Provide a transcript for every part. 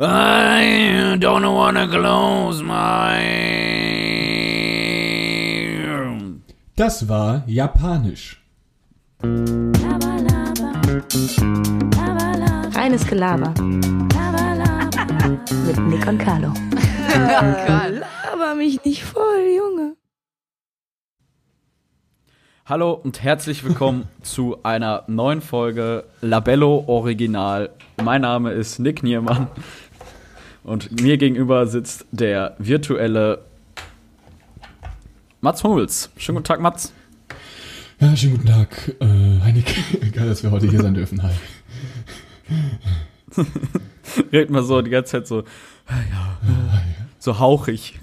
I don't wanna close my. Das war Japanisch. Reines Gelaber. Mit Nick und Carlo. Laber mich nicht voll, Junge. Hallo und herzlich willkommen zu einer neuen Folge Labello Original. Mein Name ist Nick Niermann und mir gegenüber sitzt der virtuelle Mats Hummels. Schönen guten Tag, Mats. Ja, schönen guten Tag, äh, Heineke. Geil, dass wir heute hier sein dürfen. Hi. Redet mal so die ganze Zeit so, ja, so hauchig.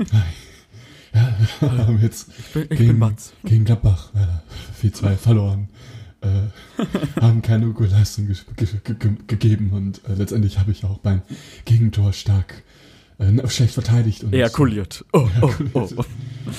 Ja, wir haben jetzt Ich bin, ich gegen, bin Mats. gegen Gladbach äh, 4-2 verloren. Äh, haben keine gute Leistung ge ge ge ge gegeben und äh, letztendlich habe ich auch beim Gegentor stark äh, schlecht verteidigt. Und, Ejakuliert. Oh, oh, oh.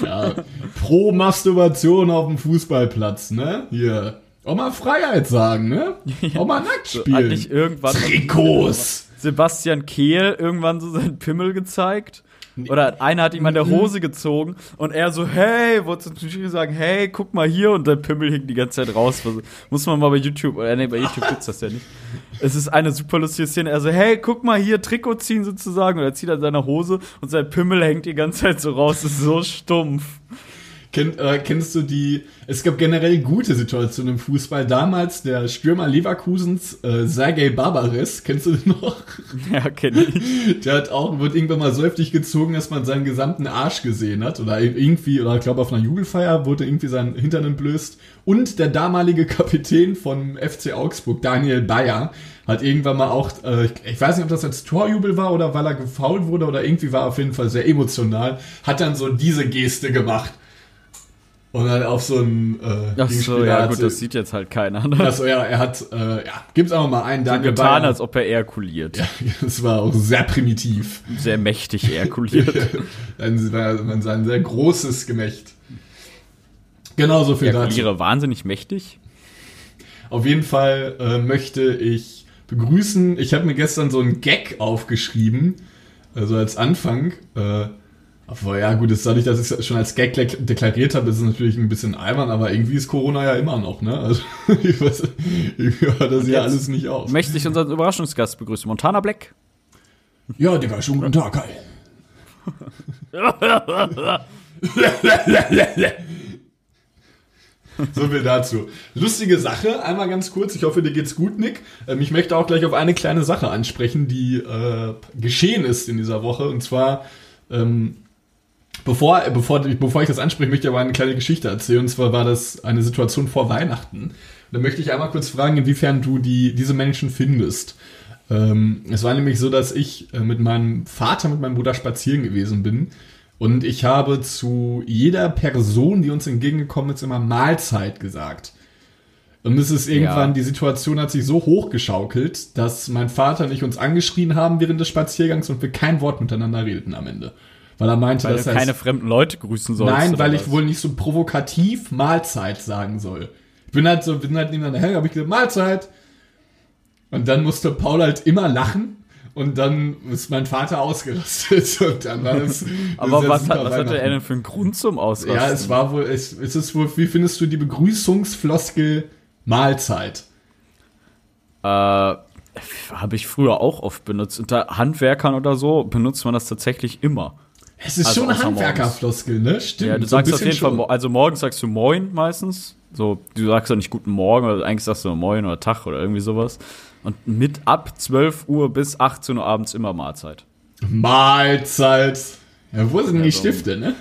Ja, pro Masturbation auf dem Fußballplatz, ne? Hier. Auch mal Freiheit sagen, ne? Auch mal nackt So, spielen. nicht irgendwann Trikots. Sebastian Kehl irgendwann so seinen Pimmel gezeigt? Oder einer hat ihm an der Hose gezogen und er so, hey, wollte zum Schiri sagen, hey, guck mal hier und der Pimmel hing die ganze Zeit raus. Muss man mal bei YouTube, oder nee, bei YouTube gibt's das ja nicht. Es ist eine super lustige Szene. Er so, hey, guck mal hier, Trikot ziehen sozusagen. Und er zieht an seiner Hose und sein Pimmel hängt die ganze Zeit so raus. Das ist so stumpf. Kenn, äh, kennst du die? Es gab generell gute Situationen im Fußball. Damals der Stürmer Leverkusens, äh, Sergei Barbares, kennst du den noch? Ja, kenne ich. Der hat auch, wird irgendwann mal so heftig gezogen, dass man seinen gesamten Arsch gesehen hat. Oder irgendwie, oder ich glaube auf einer Jubelfeier wurde irgendwie sein Hintern entblößt. Und der damalige Kapitän vom FC Augsburg, Daniel Bayer, hat irgendwann mal auch, äh, ich, weiß nicht, ob das als Torjubel war oder weil er gefault wurde oder irgendwie war auf jeden Fall sehr emotional, hat dann so diese Geste gemacht. Und dann auf so einen äh, Ach so, ja gut, das sieht jetzt halt keiner. Ne? Achso, ja, er hat, äh, ja, gibt's auch mal einen so Daniel getan, Bayer. als ob er ejakuliert. ja, das war auch sehr primitiv. Sehr mächtig ejakuliert. Ein, man sah ein sehr großes Gemächt. Genau so viel dazu. Ejakuliere wahnsinnig mächtig. Auf jeden Fall äh, möchte ich begrüßen. Ich habe mir gestern so einen Gag aufgeschrieben, also als Anfang. Äh, aber ja, gut, ist dadurch, dass ich es schon als Gag dek- deklariert habe, ist es natürlich ein bisschen albern, aber irgendwie ist Corona ja immer noch, ne? Also, ich weiß, irgendwie hört das ja alles nicht auf. Möchte ich unseren Überraschungsgast begrüßen. Montana Black. Ja, Digga, schon guten Tag, hi. So viel dazu. Lustige Sache, einmal ganz kurz. Ich hoffe, dir geht's gut, Nick. Ähm, ich möchte auch gleich auf eine kleine Sache ansprechen, die äh, geschehen ist in dieser Woche. Und zwar, ähm, bevor, bevor, bevor ich das anspreche, möchte ich aber eine kleine Geschichte erzählen. Und zwar war das eine Situation vor Weihnachten. Da möchte ich einmal kurz fragen, inwiefern du die, diese Menschen findest. Ähm, es war nämlich so, dass ich äh, mit meinem Vater, mit meinem Bruder spazieren gewesen bin. Und ich habe zu jeder Person, die uns entgegengekommen ist, immer Mahlzeit gesagt. Und es ist irgendwann, Ja. die Situation hat sich so hochgeschaukelt, dass mein Vater und ich uns angeschrien haben während des Spaziergangs und wir kein Wort miteinander redeten am Ende. Weil er meinte, Weil dass er keine fremden Leute grüßen sollst. Nein, weil was? ich wohl nicht so provokativ Mahlzeit sagen soll. Ich bin halt so, bin halt nebeneinander her, habe ich gesagt, Mahlzeit. Und dann musste Paul halt immer lachen. Und dann ist mein Vater ausgerastet. Und dann war das. Aber was, hat, was hatte er denn für einen Grund zum Ausrasten? Ja, es war wohl, es, es ist wohl, wie findest du die Begrüßungsfloskel Mahlzeit? Äh, habe ich früher auch oft benutzt. Unter Handwerkern oder so benutzt man das tatsächlich immer. Es ist Also schon eine. Handwerkerfloskel, ne? Stimmt. Ja, du so sagst auf jeden Fall, schon. also morgens sagst du Moin meistens. So, du sagst ja nicht Guten Morgen, oder eigentlich sagst du nur Moin oder Tag oder irgendwie sowas. Und mit ab 12 Uhr bis 18 Uhr abends immer Mahlzeit. Mahlzeit. Ja, wo sind Ja, die so. Stifte, ne?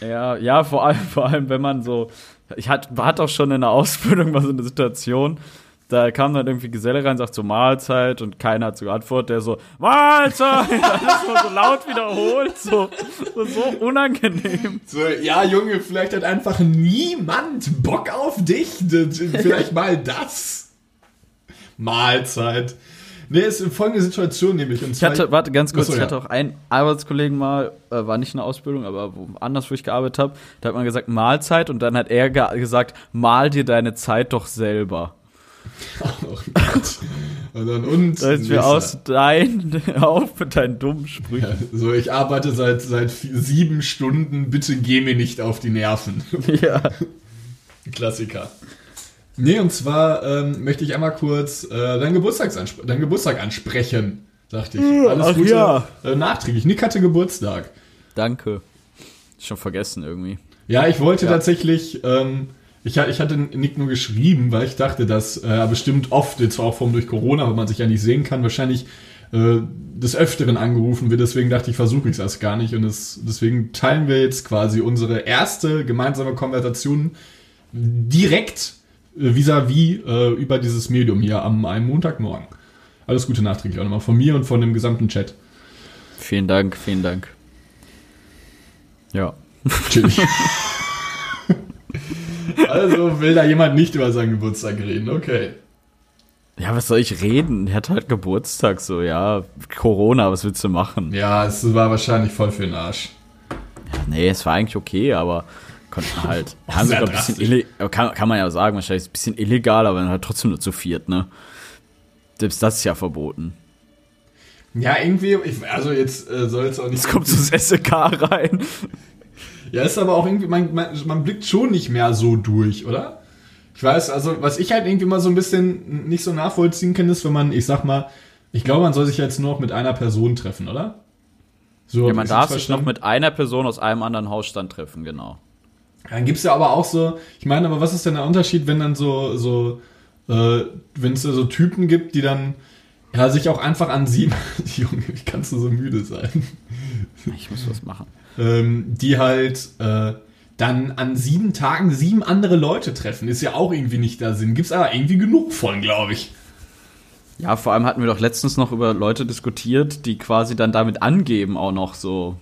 Ja, ja, vor allem, vor allem, wenn man so. Ich hatte hat auch schon in der Ausbildung mal so eine Situation, da kam dann irgendwie Geselle rein, sagt so Mahlzeit und keiner hat so geantwortet, der so Mahlzeit, alles mal so laut wiederholt, so, so, so unangenehm. So, ja, Junge, vielleicht hat einfach niemand Bock auf dich. Vielleicht mal das. Mahlzeit. Nee, ist folgende Situation nämlich. Und Ich hatte, warte, ganz kurz, Achso, ich ja. hatte auch einen Arbeitskollegen mal, äh, war nicht in der Ausbildung, aber wo, anders, wo ich gearbeitet habe, da hat man gesagt Mahlzeit und dann hat er ge gesagt, mal dir deine Zeit doch selber. Oh Gott. Und dann und. Da ist mir nächster. aus dein, auf mit deinen dummen Sprüchen. Ja, so, ich arbeite seit, seit sieben Stunden, bitte geh mir nicht auf die Nerven. Ja. Klassiker. Nee, und zwar ähm, möchte ich einmal kurz äh, deinen, Geburtstagsanspr deinen Geburtstag ansprechen, dachte ich. Alles ach Gute ja. äh, nachträglich. Nick hatte Geburtstag. Danke. Schon vergessen irgendwie. Ja, ich wollte Ja. tatsächlich, ähm, ich, ich hatte Nick nur geschrieben, weil ich dachte, dass äh, er bestimmt oft, jetzt auch vom durch Corona, weil man sich ja nicht sehen kann, wahrscheinlich äh, des Öfteren angerufen wird. Deswegen dachte ich, versuche ich es erst gar nicht. Und es, deswegen teilen wir jetzt quasi unsere erste gemeinsame Konversation direkt äh, vis-à-vis äh, über dieses Medium hier am einem Montagmorgen. Alles Gute nachträglich auch nochmal von mir und von dem gesamten Chat. Vielen Dank, vielen Dank. Ja. Chillig. also will da jemand nicht über seinen Geburtstag reden, okay. Ja, was soll ich reden? Er hat halt Geburtstag, so, ja. Corona, was willst du machen? Ja, es war wahrscheinlich voll für den Arsch. Nee, es war eigentlich okay, aber konnten halt. Haben sogar ein bisschen kann, kann man ja sagen, wahrscheinlich ist ein bisschen illegal, aber dann halt trotzdem nur zu viert, ne? Selbst das ist ja verboten. Ja, irgendwie, ich, also jetzt äh, soll es auch nicht. Jetzt kommt das SEK rein. Ja, ist aber auch irgendwie, man, man, man blickt schon nicht mehr so durch, oder? Ich weiß, also was ich halt irgendwie mal so ein bisschen nicht so nachvollziehen kann, ist, wenn man, ich sag mal, ich glaube, man soll sich jetzt nur noch mit einer Person treffen, oder? So, Ja, man darf sich noch mit einer Person aus einem anderen Hausstand treffen, genau. Dann gibt's ja aber auch so, ich meine, aber was ist denn der Unterschied, wenn dann so, so, äh, wenn es so Typen gibt, die dann ja, sich auch einfach an sieben, Junge, wie kannst du so müde sein? Ich muss was machen. Ähm, die halt äh, dann an sieben Tagen sieben andere Leute treffen. Ist ja auch irgendwie nicht der Sinn. Gibt's aber irgendwie genug von, glaube ich. Ja, vor allem hatten wir doch letztens noch über Leute diskutiert, die quasi dann damit angeben, auch noch so.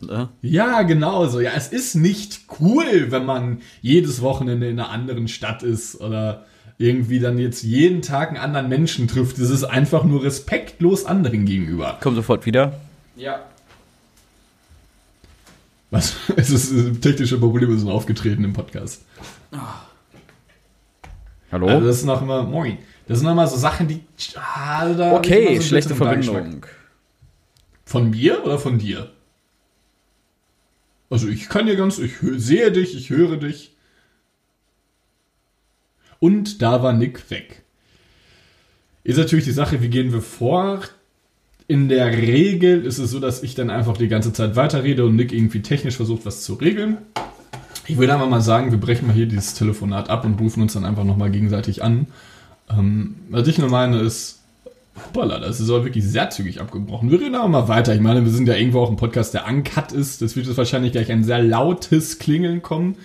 Ne? Ja, genau so. Ja, es ist nicht cool, wenn man jedes Wochenende in einer anderen Stadt ist oder irgendwie dann jetzt jeden Tag einen anderen Menschen trifft. Es ist einfach nur respektlos anderen gegenüber. Komm sofort wieder. Ja. Was? Es ist technische Probleme sind aufgetreten im Podcast. Hallo? Also das ist noch immer moin. Das sind mal so Sachen, die ah, da hab ich immer so okay, einen schlechte. Verbindung. Von mir oder von dir? Also ich kann dir ganz, ich sehe dich, ich höre dich. Und da war Nick weg. Ist natürlich die Sache, wie gehen wir vor? In der Regel ist es so, dass ich dann einfach die ganze Zeit weiterrede und Nick irgendwie technisch versucht, was zu regeln. Ich würde einfach mal sagen, wir brechen mal hier dieses Telefonat ab und rufen uns dann einfach nochmal gegenseitig an. Ähm, was ich nur meine ist, hoppala, das ist aber wirklich sehr zügig abgebrochen. Wir reden aber mal weiter. Ich meine, wir sind ja irgendwo auch ein Podcast, der uncut ist. Das wird jetzt wahrscheinlich gleich ein sehr lautes Klingeln kommen.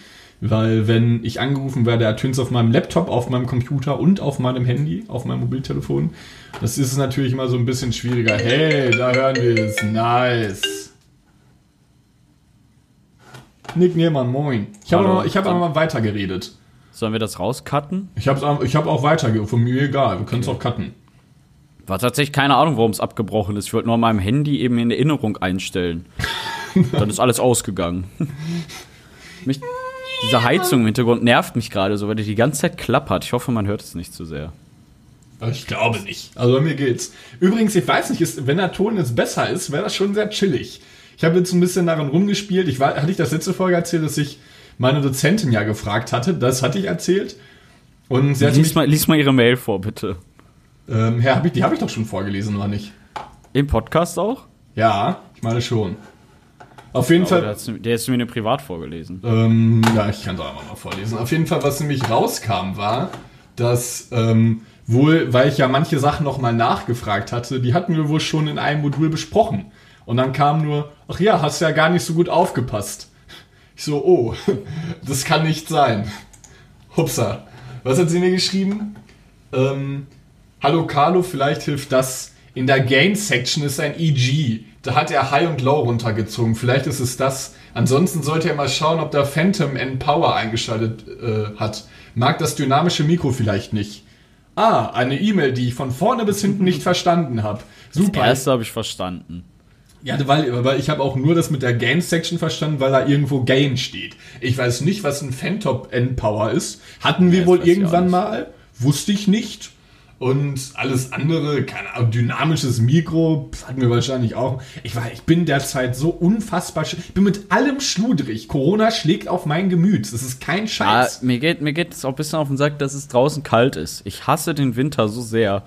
Weil wenn ich angerufen werde, ertönt es auf meinem Laptop, auf meinem Computer und auf meinem Handy, auf meinem Mobiltelefon. Das ist natürlich immer so ein bisschen schwieriger. Hey, da hören wir es. Nice. Nick Niermann, moin. Ich habe aber, hab aber mal weitergeredet. Sollen wir das rauscutten? Ich habe ich hab auch weitergeredet. Von mir egal. Wir können es auch cutten. War tatsächlich keine Ahnung, warum es abgebrochen ist. Ich wollte nur an meinem Handy eben in Erinnerung einstellen. Dann ist alles ausgegangen. mich, diese Heizung im Hintergrund nervt mich gerade so, weil die die ganze Zeit klappert. Ich hoffe, man hört es nicht zu sehr. Ich glaube nicht. Also bei mir geht's. Übrigens, ich weiß nicht, ist, wenn der Ton jetzt besser ist, wäre das schon sehr chillig. Ich habe jetzt ein bisschen daran rumgespielt. Ich war, hatte ich das letzte Folge erzählt, dass ich meine Dozentin ja gefragt hatte. Das hatte ich erzählt. Und sie hat Lies mich, mal, lies mal ihre Mail vor, bitte. ähm, ja, hab ich, die habe ich doch schon vorgelesen, oder nicht? Im Podcast auch? Ja, ich meine schon. Auf jeden Fall. der, der ist mir nur privat vorgelesen. Ähm, ja, ich kann es auch einfach mal vorlesen. Auf jeden Fall, was nämlich rauskam, war, dass ähm, wohl, weil ich ja manche Sachen nochmal nachgefragt hatte, die hatten wir wohl schon in einem Modul besprochen. Und dann kam nur, ach ja, hast ja gar nicht so gut aufgepasst. Ich so, oh, das kann nicht sein. Hupsa. Was hat sie mir geschrieben? Ähm, Hallo Carlo, vielleicht hilft das. In der Gain Section ist ein EG. Da hat er High und Low runtergezogen. Vielleicht ist es das. Ansonsten sollte er mal schauen, ob der Phantom N Power eingeschaltet äh, hat. Mag das dynamische Mikro vielleicht nicht. Ah, eine E-Mail, die ich von vorne bis hinten nicht verstanden habe. Das Super. erste habe ich verstanden. Ja, weil, weil ich habe auch nur das mit der Gain Section verstanden, weil da irgendwo Gain steht. Ich weiß nicht, was ein Phantom N Power ist. Hatten wir Ja, das wohl irgendwann mal wusste ich nicht. Und alles andere, keine Ahnung, dynamisches Mikro, hatten wir wahrscheinlich auch. Ich, war, ich bin derzeit so unfassbar, ich bin mit allem schludrig. Corona schlägt auf mein Gemüt. Das ist kein Ah, Scheiß. mir geht mir geht es auch ein bisschen auf den Sack, dass es draußen kalt ist. Ich hasse den Winter so sehr.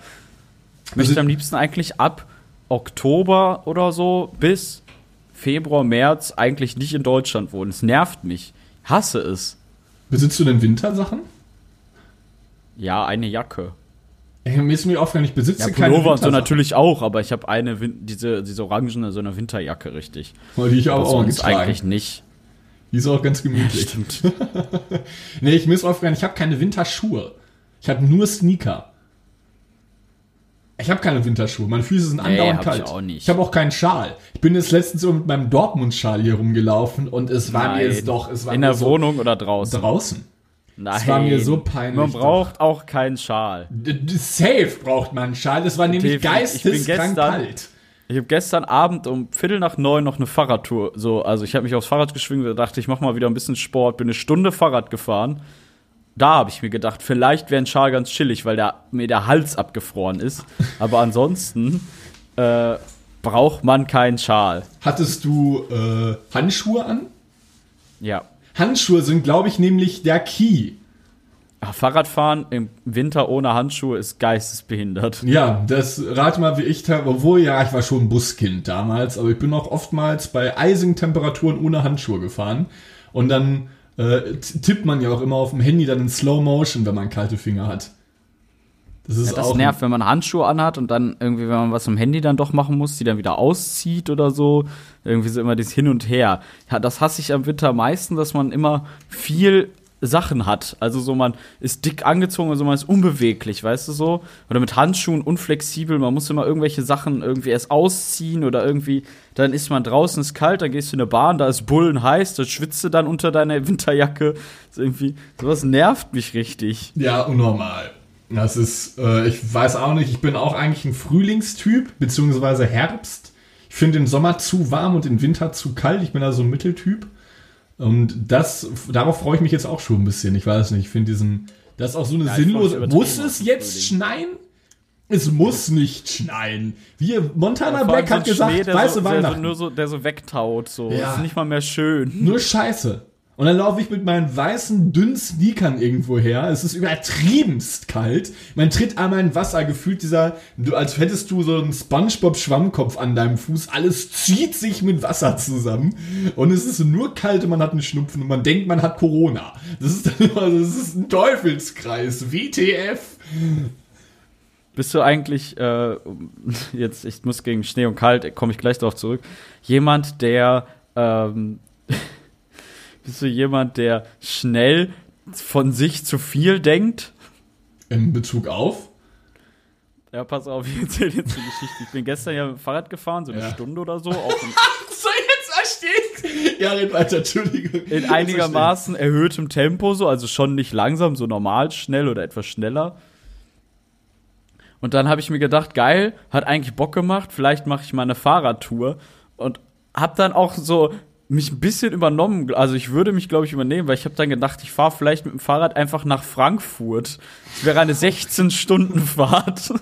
Ich möchte Also- am liebsten eigentlich ab Oktober oder so bis Februar, März eigentlich nicht in Deutschland wohnen. Es nervt mich. Ich hasse es. Besitzt du denn Wintersachen? Ja, eine Jacke. Mir ist mir aufgefallen, ich besitze Ja, keine Pullover und so natürlich auch, aber ich habe eine, Win diese, diese orangene, so eine Winterjacke, richtig. Die ich auch, auch sonst getragen. eigentlich nicht. Die ist auch ganz gemütlich. Stimmt. nee, ich mir ist aufgefallen, ich habe keine Winterschuhe. Ich habe nur Sneaker. Ich habe keine Winterschuhe. Meine Füße sind Nee, andauernd hab kalt. ich auch nicht. Ich habe auch keinen Schal. Ich bin jetzt letztens so mit meinem Dortmund-Schal hier rumgelaufen und es war mir jetzt doch, es war In der so Wohnung oder draußen? draußen. Nein. Es war mir so peinlich Man doch. braucht auch keinen Schal. Safe braucht man einen Schal. Das war nämlich geisteskrank kalt. Ich habe gestern Abend um Viertel nach neun noch eine Fahrradtour. So, also ich habe mich aufs Fahrrad geschwingt und dachte, ich mache mal wieder ein bisschen Sport. Bin eine Stunde Fahrrad gefahren. Da habe ich mir gedacht, vielleicht wäre ein Schal ganz chillig, weil der, mir der Hals abgefroren ist. Aber ansonsten äh, braucht man keinen Schal. Hattest du äh, Handschuhe an? Ja. Handschuhe sind, glaube ich, nämlich der Key. Ach, Fahrradfahren im Winter ohne Handschuhe ist geistesbehindert. Ja, das rate mal, wie ich, obwohl ja, ich war schon Buskind damals, aber ich bin auch oftmals bei eisigen Temperaturen ohne Handschuhe gefahren. Und dann äh, tippt man ja auch immer auf dem Handy dann in Slow Motion, wenn man kalte Finger hat. Das ist Ja, das auch nervt, wenn man Handschuhe anhat und dann irgendwie, wenn man was am Handy dann doch machen muss, die dann wieder auszieht oder so. Irgendwie so immer dieses Hin und Her. Ja, das hasse ich am Winter am meisten, dass man immer viel Sachen hat. Also so, man ist dick angezogen, also man ist unbeweglich, weißt du so? Oder mit Handschuhen unflexibel, man muss immer irgendwelche Sachen irgendwie erst ausziehen oder irgendwie, dann ist man draußen, ist kalt, dann gehst du in eine Bahn, da ist Bullen heiß, da schwitzt du dann unter deiner Winterjacke. Das irgendwie, sowas nervt mich richtig. Ja, unnormal. Das ist, äh, ich weiß auch nicht, ich bin auch eigentlich ein Frühlingstyp, beziehungsweise Herbst. Ich finde den Sommer zu warm und den Winter zu kalt. Ich bin da so ein Mitteltyp. Und das, darauf freue ich mich jetzt auch schon ein bisschen. Ich weiß nicht, ich finde diesen, das ist auch so eine Ja, sinnlose. Muss es jetzt Frühling. schneien? Es muss nicht schneien. Wir, Montana allem Black hat gesagt, Schnee, der weiße so, der so, Weihnachten. nur so, der so wegtaut, so. Ja. Das ist nicht mal mehr schön. Nur Scheiße. Und dann laufe ich mit meinen weißen, dünnen Sneakern irgendwo her. Es ist übertriebenst kalt. Man tritt einmal in Wasser, gefühlt dieser, als hättest du so einen Spongebob-Schwammkopf an deinem Fuß. Alles zieht sich mit Wasser zusammen. Und es ist nur kalt und man hat einen Schnupfen und man denkt, man hat Corona. Das ist immer, das ist ein Teufelskreis. WTF. Bist du eigentlich, äh, jetzt, ich muss gegen Schnee und Kalt, komme ich gleich darauf zurück, jemand, der, ähm, bist du jemand, der schnell von sich zu viel denkt? In Bezug auf? Ja, pass auf, ich erzähle jetzt die Geschichte. Ich bin gestern ja mit dem Fahrrad gefahren, so eine Ja. Stunde oder so, So, jetzt verstehe Ja, red weiter, Entschuldigung. in einigermaßen erhöhtem Tempo, so, also schon nicht langsam, so normal schnell oder etwas schneller. Und dann habe ich mir gedacht, geil, hat eigentlich Bock gemacht, vielleicht mache ich mal eine Fahrradtour und habe dann auch so mich ein bisschen übernommen, also ich würde mich glaube ich übernehmen, weil ich habe dann gedacht, ich fahre vielleicht mit dem Fahrrad einfach nach Frankfurt. Es wäre eine 16 Stunden Fahrt.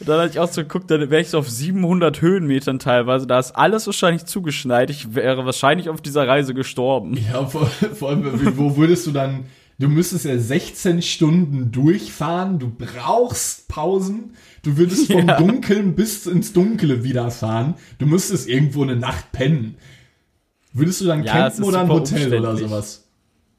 Und dann hatte ich auch so geguckt, dann wäre ich so auf 700 Höhenmetern teilweise. Da ist alles wahrscheinlich zugeschneit. Ich wäre wahrscheinlich auf dieser Reise gestorben. Ja, vor, vor allem, wo würdest du dann, du müsstest ja 16 Stunden durchfahren, du brauchst Pausen, du würdest vom Ja. Dunkeln bis ins Dunkle wieder fahren, du müsstest irgendwo eine Nacht pennen. Würdest du dann Ja, campen oder ein Hotel oder sowas?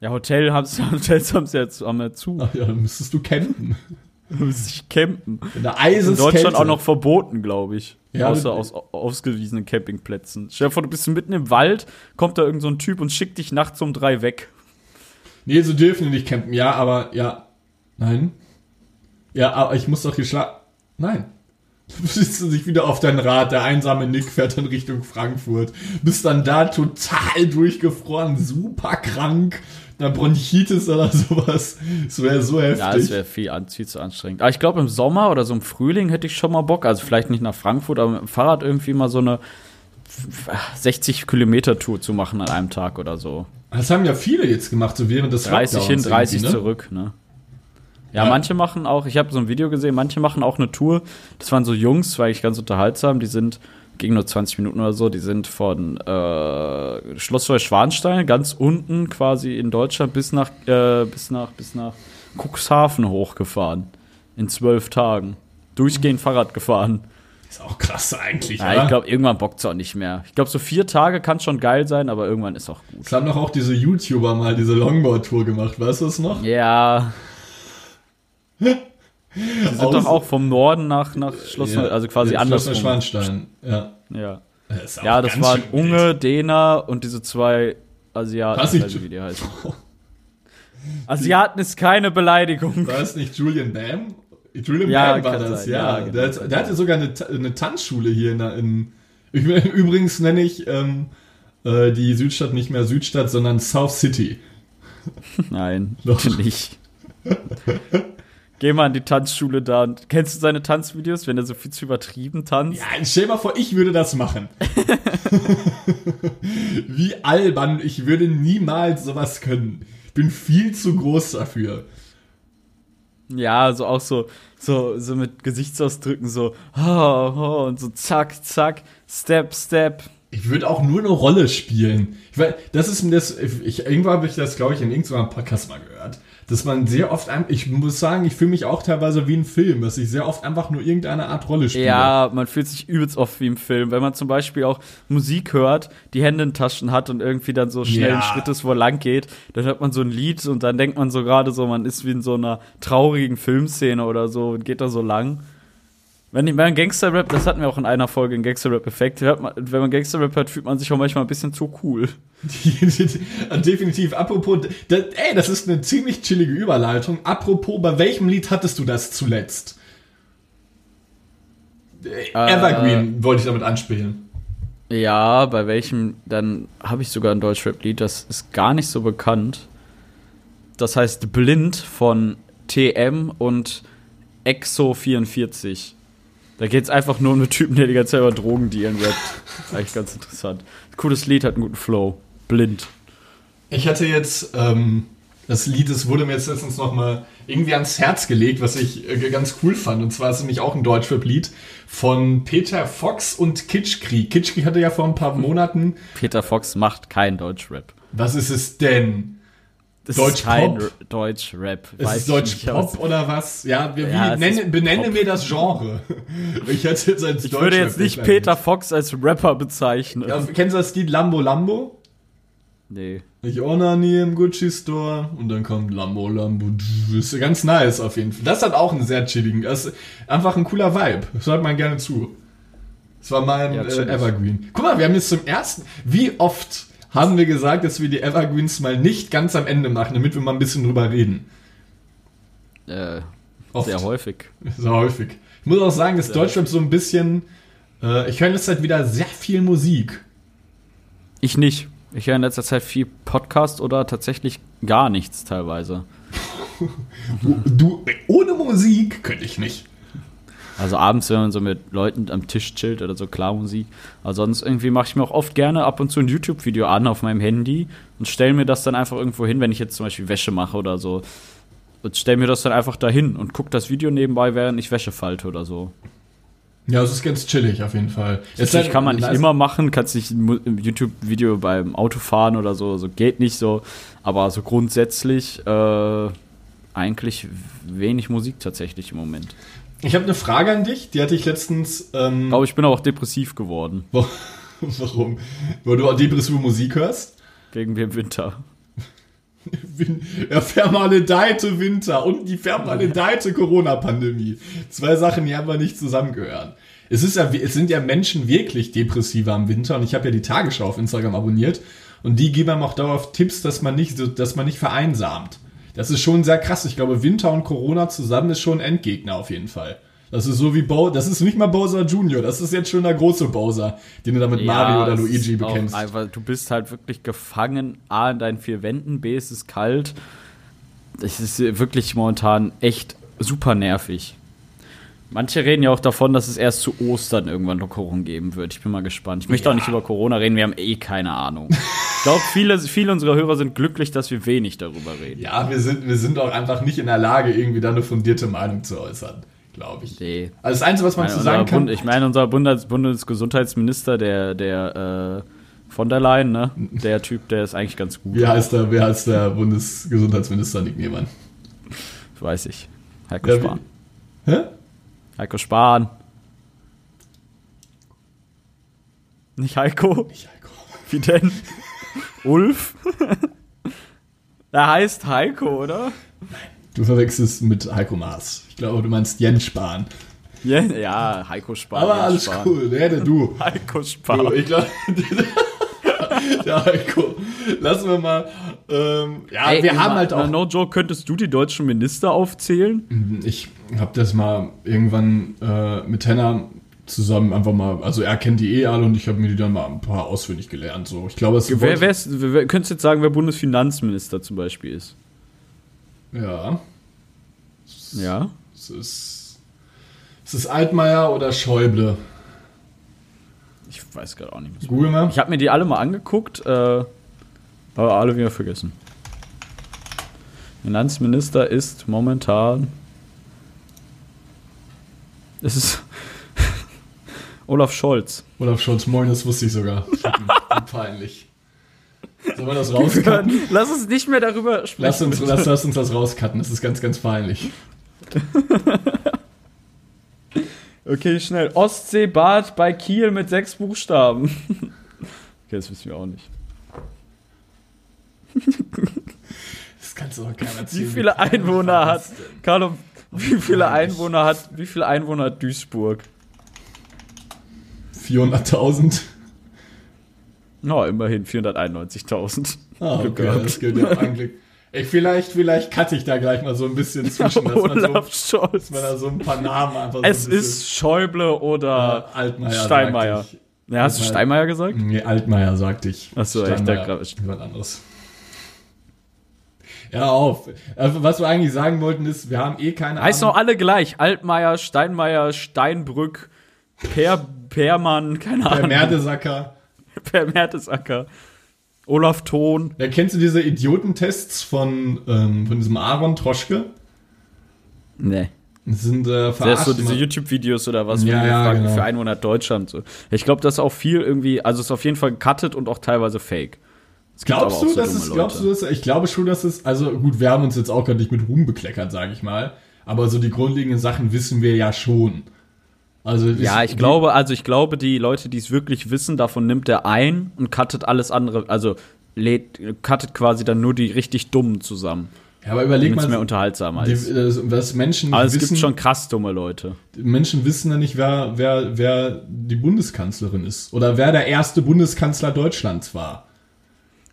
Ja, Hotel haben's, Hotels haben sie jetzt haben wir zu. Ach ja, dann müsstest du campen. Muss ich campen. In der In Eiseskälte. Deutschland auch noch verboten, glaube ich. Ja, Außer du- aus ausgewiesenen Campingplätzen. Stell dir vor, du bist mitten im Wald, kommt da irgend so ein Typ und schickt dich nachts um drei weg. Nee, so dürfen die nicht campen. Ja, aber, ja. Nein. Ja, aber ich muss doch hier schla... Nein. Du sitzt dich wieder auf dein Rad, der einsame Nick fährt dann Richtung Frankfurt. Bist dann da total durchgefroren, super krank. Eine Bronchitis oder sowas. Das wäre so heftig. Ja, das wäre viel, viel zu anstrengend. Aber ich glaube, im Sommer oder so im Frühling hätte ich schon mal Bock. Also vielleicht nicht nach Frankfurt, aber mit dem Fahrrad irgendwie mal so eine 60 Kilometer Tour zu machen an einem Tag oder so. Das haben ja viele jetzt gemacht, so während des 30 hin, Lockdowns 30 irgendwie, ne? zurück, ne? Ja, Ja. manche machen auch, ich habe so ein Video gesehen, manche machen auch eine Tour. Das waren so Jungs, war eigentlich ganz unterhaltsam, die sind, ging nur 20 Minuten oder so, die sind von äh, Schloss Neuschwanstein, ganz unten quasi in Deutschland, bis nach, äh, bis nach, bis nach Cuxhaven hochgefahren. In zwölf Tagen. Durchgehend Fahrrad gefahren. Ist auch krass eigentlich, Ja, oder? ich glaube, irgendwann bockt's auch nicht mehr. Ich glaube, so vier Tage kann schon geil sein, aber irgendwann ist auch gut. Es haben doch auch diese YouTuber mal diese Longboard-Tour gemacht, weißt du es noch? Ja. Die sind Aus- doch auch vom Norden nach, nach Schloss, Ja, also quasi Schloss andersrum. Neuschwanstein, ja. Ja, Das ja das waren. Unge, Dena und diese zwei Asiaten. Was Ich ich- weiß nicht, wie die heißen. Asiaten ist keine Beleidigung. War es nicht Julian Bam? Julian Ja, war das, sein, ja. ja, genau. der, hat, der hatte sogar eine, eine Tanzschule hier in, in ich, Übrigens nenne ich ähm, äh, die Südstadt nicht mehr Südstadt, sondern South City. Nein, Doch. nicht. Geh mal in die Tanzschule da und kennst du seine Tanzvideos, wenn er so viel zu übertrieben tanzt? Ja, stell dir mal vor, ich würde das machen. Wie albern, ich würde niemals sowas können. Ich bin viel zu groß dafür. Ja, so auch so, so, so mit Gesichtsausdrücken, so, oh, oh, und so zack, zack, Step, Step. Ich würde auch nur eine Rolle spielen. Ich weiß, das ist mir das, ich, irgendwo habe ich das, glaube ich, in irgendeinem Podcast mal gehört, dass man sehr oft, ich muss sagen, ich fühle mich auch teilweise wie ein Film, dass ich sehr oft einfach nur irgendeine Art Rolle spiele. Ja, man fühlt sich übelst oft wie im Film. Wenn man zum Beispiel auch Musik hört, die Hände in Taschen hat und irgendwie dann so schnellen Ja. Schritt ist, wo er lang geht, dann hört man so ein Lied und dann denkt man so gerade so, man ist wie in so einer traurigen Filmszene oder so und geht da so lang. Wenn, wenn man Gangster-Rap, das hatten wir auch in einer Folge, in Gangster-Rap-Effekt, wenn man Gangster-Rap hört, fühlt man sich auch manchmal ein bisschen zu cool. Definitiv. Apropos, da, ey, das ist eine ziemlich chillige Überleitung. Apropos, bei welchem Lied hattest du das zuletzt? Äh, Evergreen wollte ich damit anspielen. Ja, bei welchem, dann habe ich sogar ein Deutschrap-Lied, das ist gar nicht so bekannt. Das heißt Blind von TM und Exo44. Da geht es einfach nur um einen Typen, der die ganze Zeit über Drogendealen rappt. Ist eigentlich ganz interessant. Cooles Lied, hat einen guten Flow. Blind. Ich hatte jetzt, ähm, das Lied, das wurde mir jetzt letztens nochmal irgendwie ans Herz gelegt, was ich äh, ganz cool fand. Und zwar ist es nämlich auch ein Deutschrap-Lied von Peter Fox und Kitschkrieg. Kitschkrieg hatte ja vor ein paar Monaten, Peter Fox macht kein Deutschrap. was ist es denn? Das Deutsch ist kein Pop? Deutschrap. Ist weiß es Deutsch nicht, Pop oder was? Ja, wie, Ja, nenne, benenne Pop. mir das Genre. ich hätte jetzt als Ich würde jetzt nicht Peter Fox als Rapper bezeichnen. Ja, kennst du das Lied Lambo Lambo? Nee. Ich nie im Gucci Store und dann kommt Lambo Lambo. Das ist ganz nice auf jeden Fall. Das hat auch einen sehr chilligen, das ist einfach ein cooler Vibe. Das hört man gerne zu. Das war mein Ja, äh. Evergreen. Guck mal, wir haben jetzt zum ersten, wie oft haben wir gesagt, dass wir die Evergreens mal nicht ganz am Ende machen, damit wir mal ein bisschen drüber reden. Äh, Oft. sehr häufig. Sehr häufig. Ich muss auch sagen, dass Deutschrap so ein bisschen, äh, ich höre in letzter Zeit wieder sehr viel Musik. Ich nicht. Ich höre in letzter Zeit viel Podcast oder tatsächlich gar nichts teilweise. Du, du ohne Musik könnte ich nicht. Also abends, wenn man so mit Leuten am Tisch chillt oder so klar Musik. Aber sonst irgendwie mache ich mir auch oft gerne ab und zu ein YouTube-Video an auf meinem Handy und stelle mir das dann einfach irgendwo hin, wenn ich jetzt zum Beispiel Wäsche mache oder so. Und stelle mir das dann einfach dahin und gucke das Video nebenbei, während ich Wäsche falte oder so. Ja, es ist ganz chillig auf jeden Fall. Jetzt Natürlich kann man nicht nice- immer machen, kannst nicht ein YouTube-Video beim Autofahren oder so, so geht nicht so. Aber so grundsätzlich äh, eigentlich wenig Musik tatsächlich im Moment. Ich habe eine Frage an dich, die hatte ich letztens. Ähm, Ich glaube, ich bin auch depressiv geworden wo- warum? Weil du depressive Musik hörst? wegen dem Winter. Win- Der vermaledeite Winter und die vermaledeite Corona-Pandemie. Zwei Sachen, die einfach nicht zusammengehören. Es, ist ja, es sind ja Menschen wirklich depressiver im Winter und ich habe ja die Tagesschau auf Instagram abonniert und die geben einem auch darauf Tipps, dass man nicht, dass man nicht vereinsamt. Das ist schon sehr krass. Ich glaube, Winter und Corona zusammen ist schon ein Endgegner auf jeden Fall. Das ist so wie Bo das ist nicht mal Bowser Junior, das ist jetzt schon der große Bowser, den du da mit Mario oder Luigi bekämpfst. Einfach, du bist halt wirklich gefangen, A, in deinen vier Wänden, B, es ist kalt. Es ist wirklich momentan echt super nervig. Manche reden ja auch davon, dass es erst zu Ostern irgendwann Lockerung geben wird. Ich bin mal gespannt. Ich möchte auch nicht über Corona reden, wir haben eh keine Ahnung. Ich glaube, viele, viele unserer Hörer sind glücklich, dass wir wenig darüber reden. Ja, wir sind, wir sind auch einfach nicht in der Lage, irgendwie da eine fundierte Meinung zu äußern, glaube ich. Nee. Also das Einzige, was man zu sagen kann, Bund, ich meine, unser Bundes Bundesgesundheitsminister, der, der äh, von der Leyen, ne? Der Typ, der ist eigentlich ganz gut. wie heißt der, wie heißt der Bundesgesundheitsminister Nick Niemann? Weiß ich. Heiko Ja, Spahn. Hä? Heiko Spahn. Nicht Heiko? Nicht Heiko. Wie denn? Ulf? er heißt Heiko, oder? Du verwechselst mit Heiko Maas. Ich glaube, du meinst Jens Spahn. Ja, ja Heiko Spahn. Aber ja, alles Spahn. cool, der, der du. Heiko du Spahn. ich glaube, Heiko. Lassen wir mal. Ähm, ja, Ey, wir haben halt auch. No joke, könntest du die deutschen Minister aufzählen? Ich habe das mal irgendwann äh, mit Henna zusammen einfach mal. Also er kennt die eh alle und ich habe mir die dann mal ein paar auswendig gelernt. So, ich glaube, es Wer, wer ist, wer, könntest du jetzt sagen, wer Bundesfinanzminister zum Beispiel ist? Ja, Ja. es ist. Es ist Altmaier oder Schäuble. Ich weiß gerade auch nicht mehr. Google mal. Ich habe mir die alle mal angeguckt, äh, aber alle wieder vergessen. Finanzminister ist momentan. Es ist Olaf Scholz. Olaf Scholz, moin, das wusste ich sogar. Peinlich. Sollen wir das rauscutten? Lass uns nicht mehr darüber sprechen. Lass uns, lass, lass uns das rauscutten, das ist ganz, ganz peinlich. Okay, schnell. Ostseebad bei Kiel mit sechs Buchstaben. okay, das wissen wir auch nicht. Das kannst du doch keiner Wie erzählen. viele Einwohner hat. Carlo, wie viele. Einwohner hat. Wie viele Einwohner hat Duisburg? 400.000. Na, immerhin 491.000. Ah, okay, das geht ja eigentlich. Ey, vielleicht, vielleicht cutte ich da gleich mal so ein bisschen zwischen, dass man, so, dass man da so ein paar Namen einfach Es so ein ist Schäuble oder äh, Altmaier. Steinmeier. Ja, hast du. Steinmeier gesagt? Nee, Altmaier sagte ich. Ach so, ich dachte gerade- Jemand anderes. Ja, auf. Also, was wir eigentlich sagen wollten ist, wir haben eh keine Heißt noch alle gleich. Altmaier, Steinmeier, Steinbrück, Per, Permann, keine Der Ahnung. Mertesacker. Per Mertesacker. Olaf Thon. Ja, kennst du diese Idiotentests von, ähm, von diesem Aaron Troschke? Nee. Das sind äh, Das ist verarscht so diese YouTube-Videos oder was, wo Ja, ja, genau. viel Einwohner hat Deutschland. So. Ich glaube, das ist auch viel irgendwie, also es ist auf jeden Fall cuttet und auch teilweise fake. Glaubst du, so dass es, glaubst du, dass, ich glaube schon, dass es, also gut, wir haben uns jetzt auch gerade nicht mit Ruhm bekleckert, sage ich mal, aber so die grundlegenden Sachen wissen wir ja schon. Also Ja, ich die- glaube, also ich glaube, die Leute, die es wirklich wissen, davon nimmt er ein und cuttet alles andere, also lädt, cuttet quasi dann nur die richtig dummen zusammen. Ja, aber überleg mehr mal, unterhaltsamer die, ist. äh, was Menschen Aber es wissen, gibt schon krass dumme Leute. Menschen wissen ja nicht, wer, wer, wer die Bundeskanzlerin ist oder wer der erste Bundeskanzler Deutschlands war.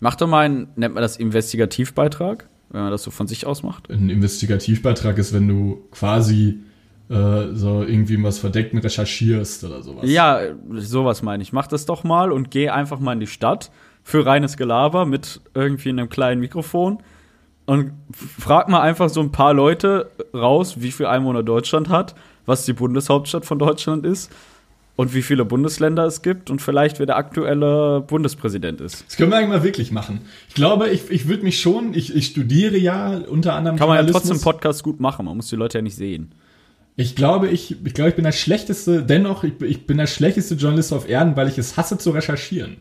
Mach doch mal einen, nennt man das Investigativbeitrag, wenn man das so von sich aus macht. Ein Investigativbeitrag ist, wenn du quasi äh, so irgendwie was Verdeckten recherchierst oder sowas. Ja, sowas meine ich. Mach das doch mal und geh einfach mal in die Stadt für reines Gelaber mit irgendwie einem kleinen Mikrofon und frag mal einfach so ein paar Leute raus, wie viel Einwohner Deutschland hat, was die Bundeshauptstadt von Deutschland ist und wie viele Bundesländer es gibt und vielleicht wer der aktuelle Bundespräsident ist. Das können wir eigentlich mal wirklich machen. Ich glaube, ich, ich würde mich schon, ich, ich studiere ja unter anderem Kann man ja trotzdem Podcast gut machen, man muss die Leute ja nicht sehen. Ich glaube, ich, ich glaube, ich bin der schlechteste, dennoch, ich, ich bin der schlechteste Journalist auf Erden, weil ich es hasse zu recherchieren.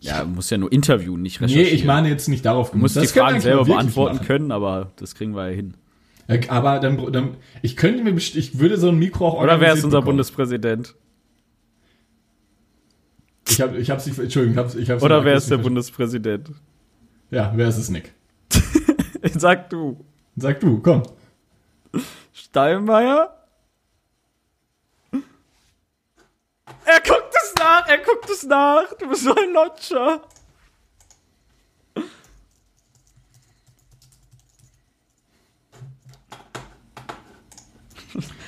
Ja, muss ja nur interviewen, nicht Nee, recherchieren. ich meine jetzt nicht darauf du musst Das die Fragen selber beantworten machen. können, aber das kriegen wir ja hin. Aber dann, dann, ich könnte mir, ich würde so ein Mikro auch Oder wer ist unser bekommen. Bundespräsident? Ich habe, ich hab's nicht, Entschuldigung, ich hab's, ich hab's Oder wer ist der Bundespräsident? Ja, wer ist es, Nick? Sag du. Sag du, komm. Steinmeier? Er guckt es nach, er guckt es nach. Du bist so ein Lodger.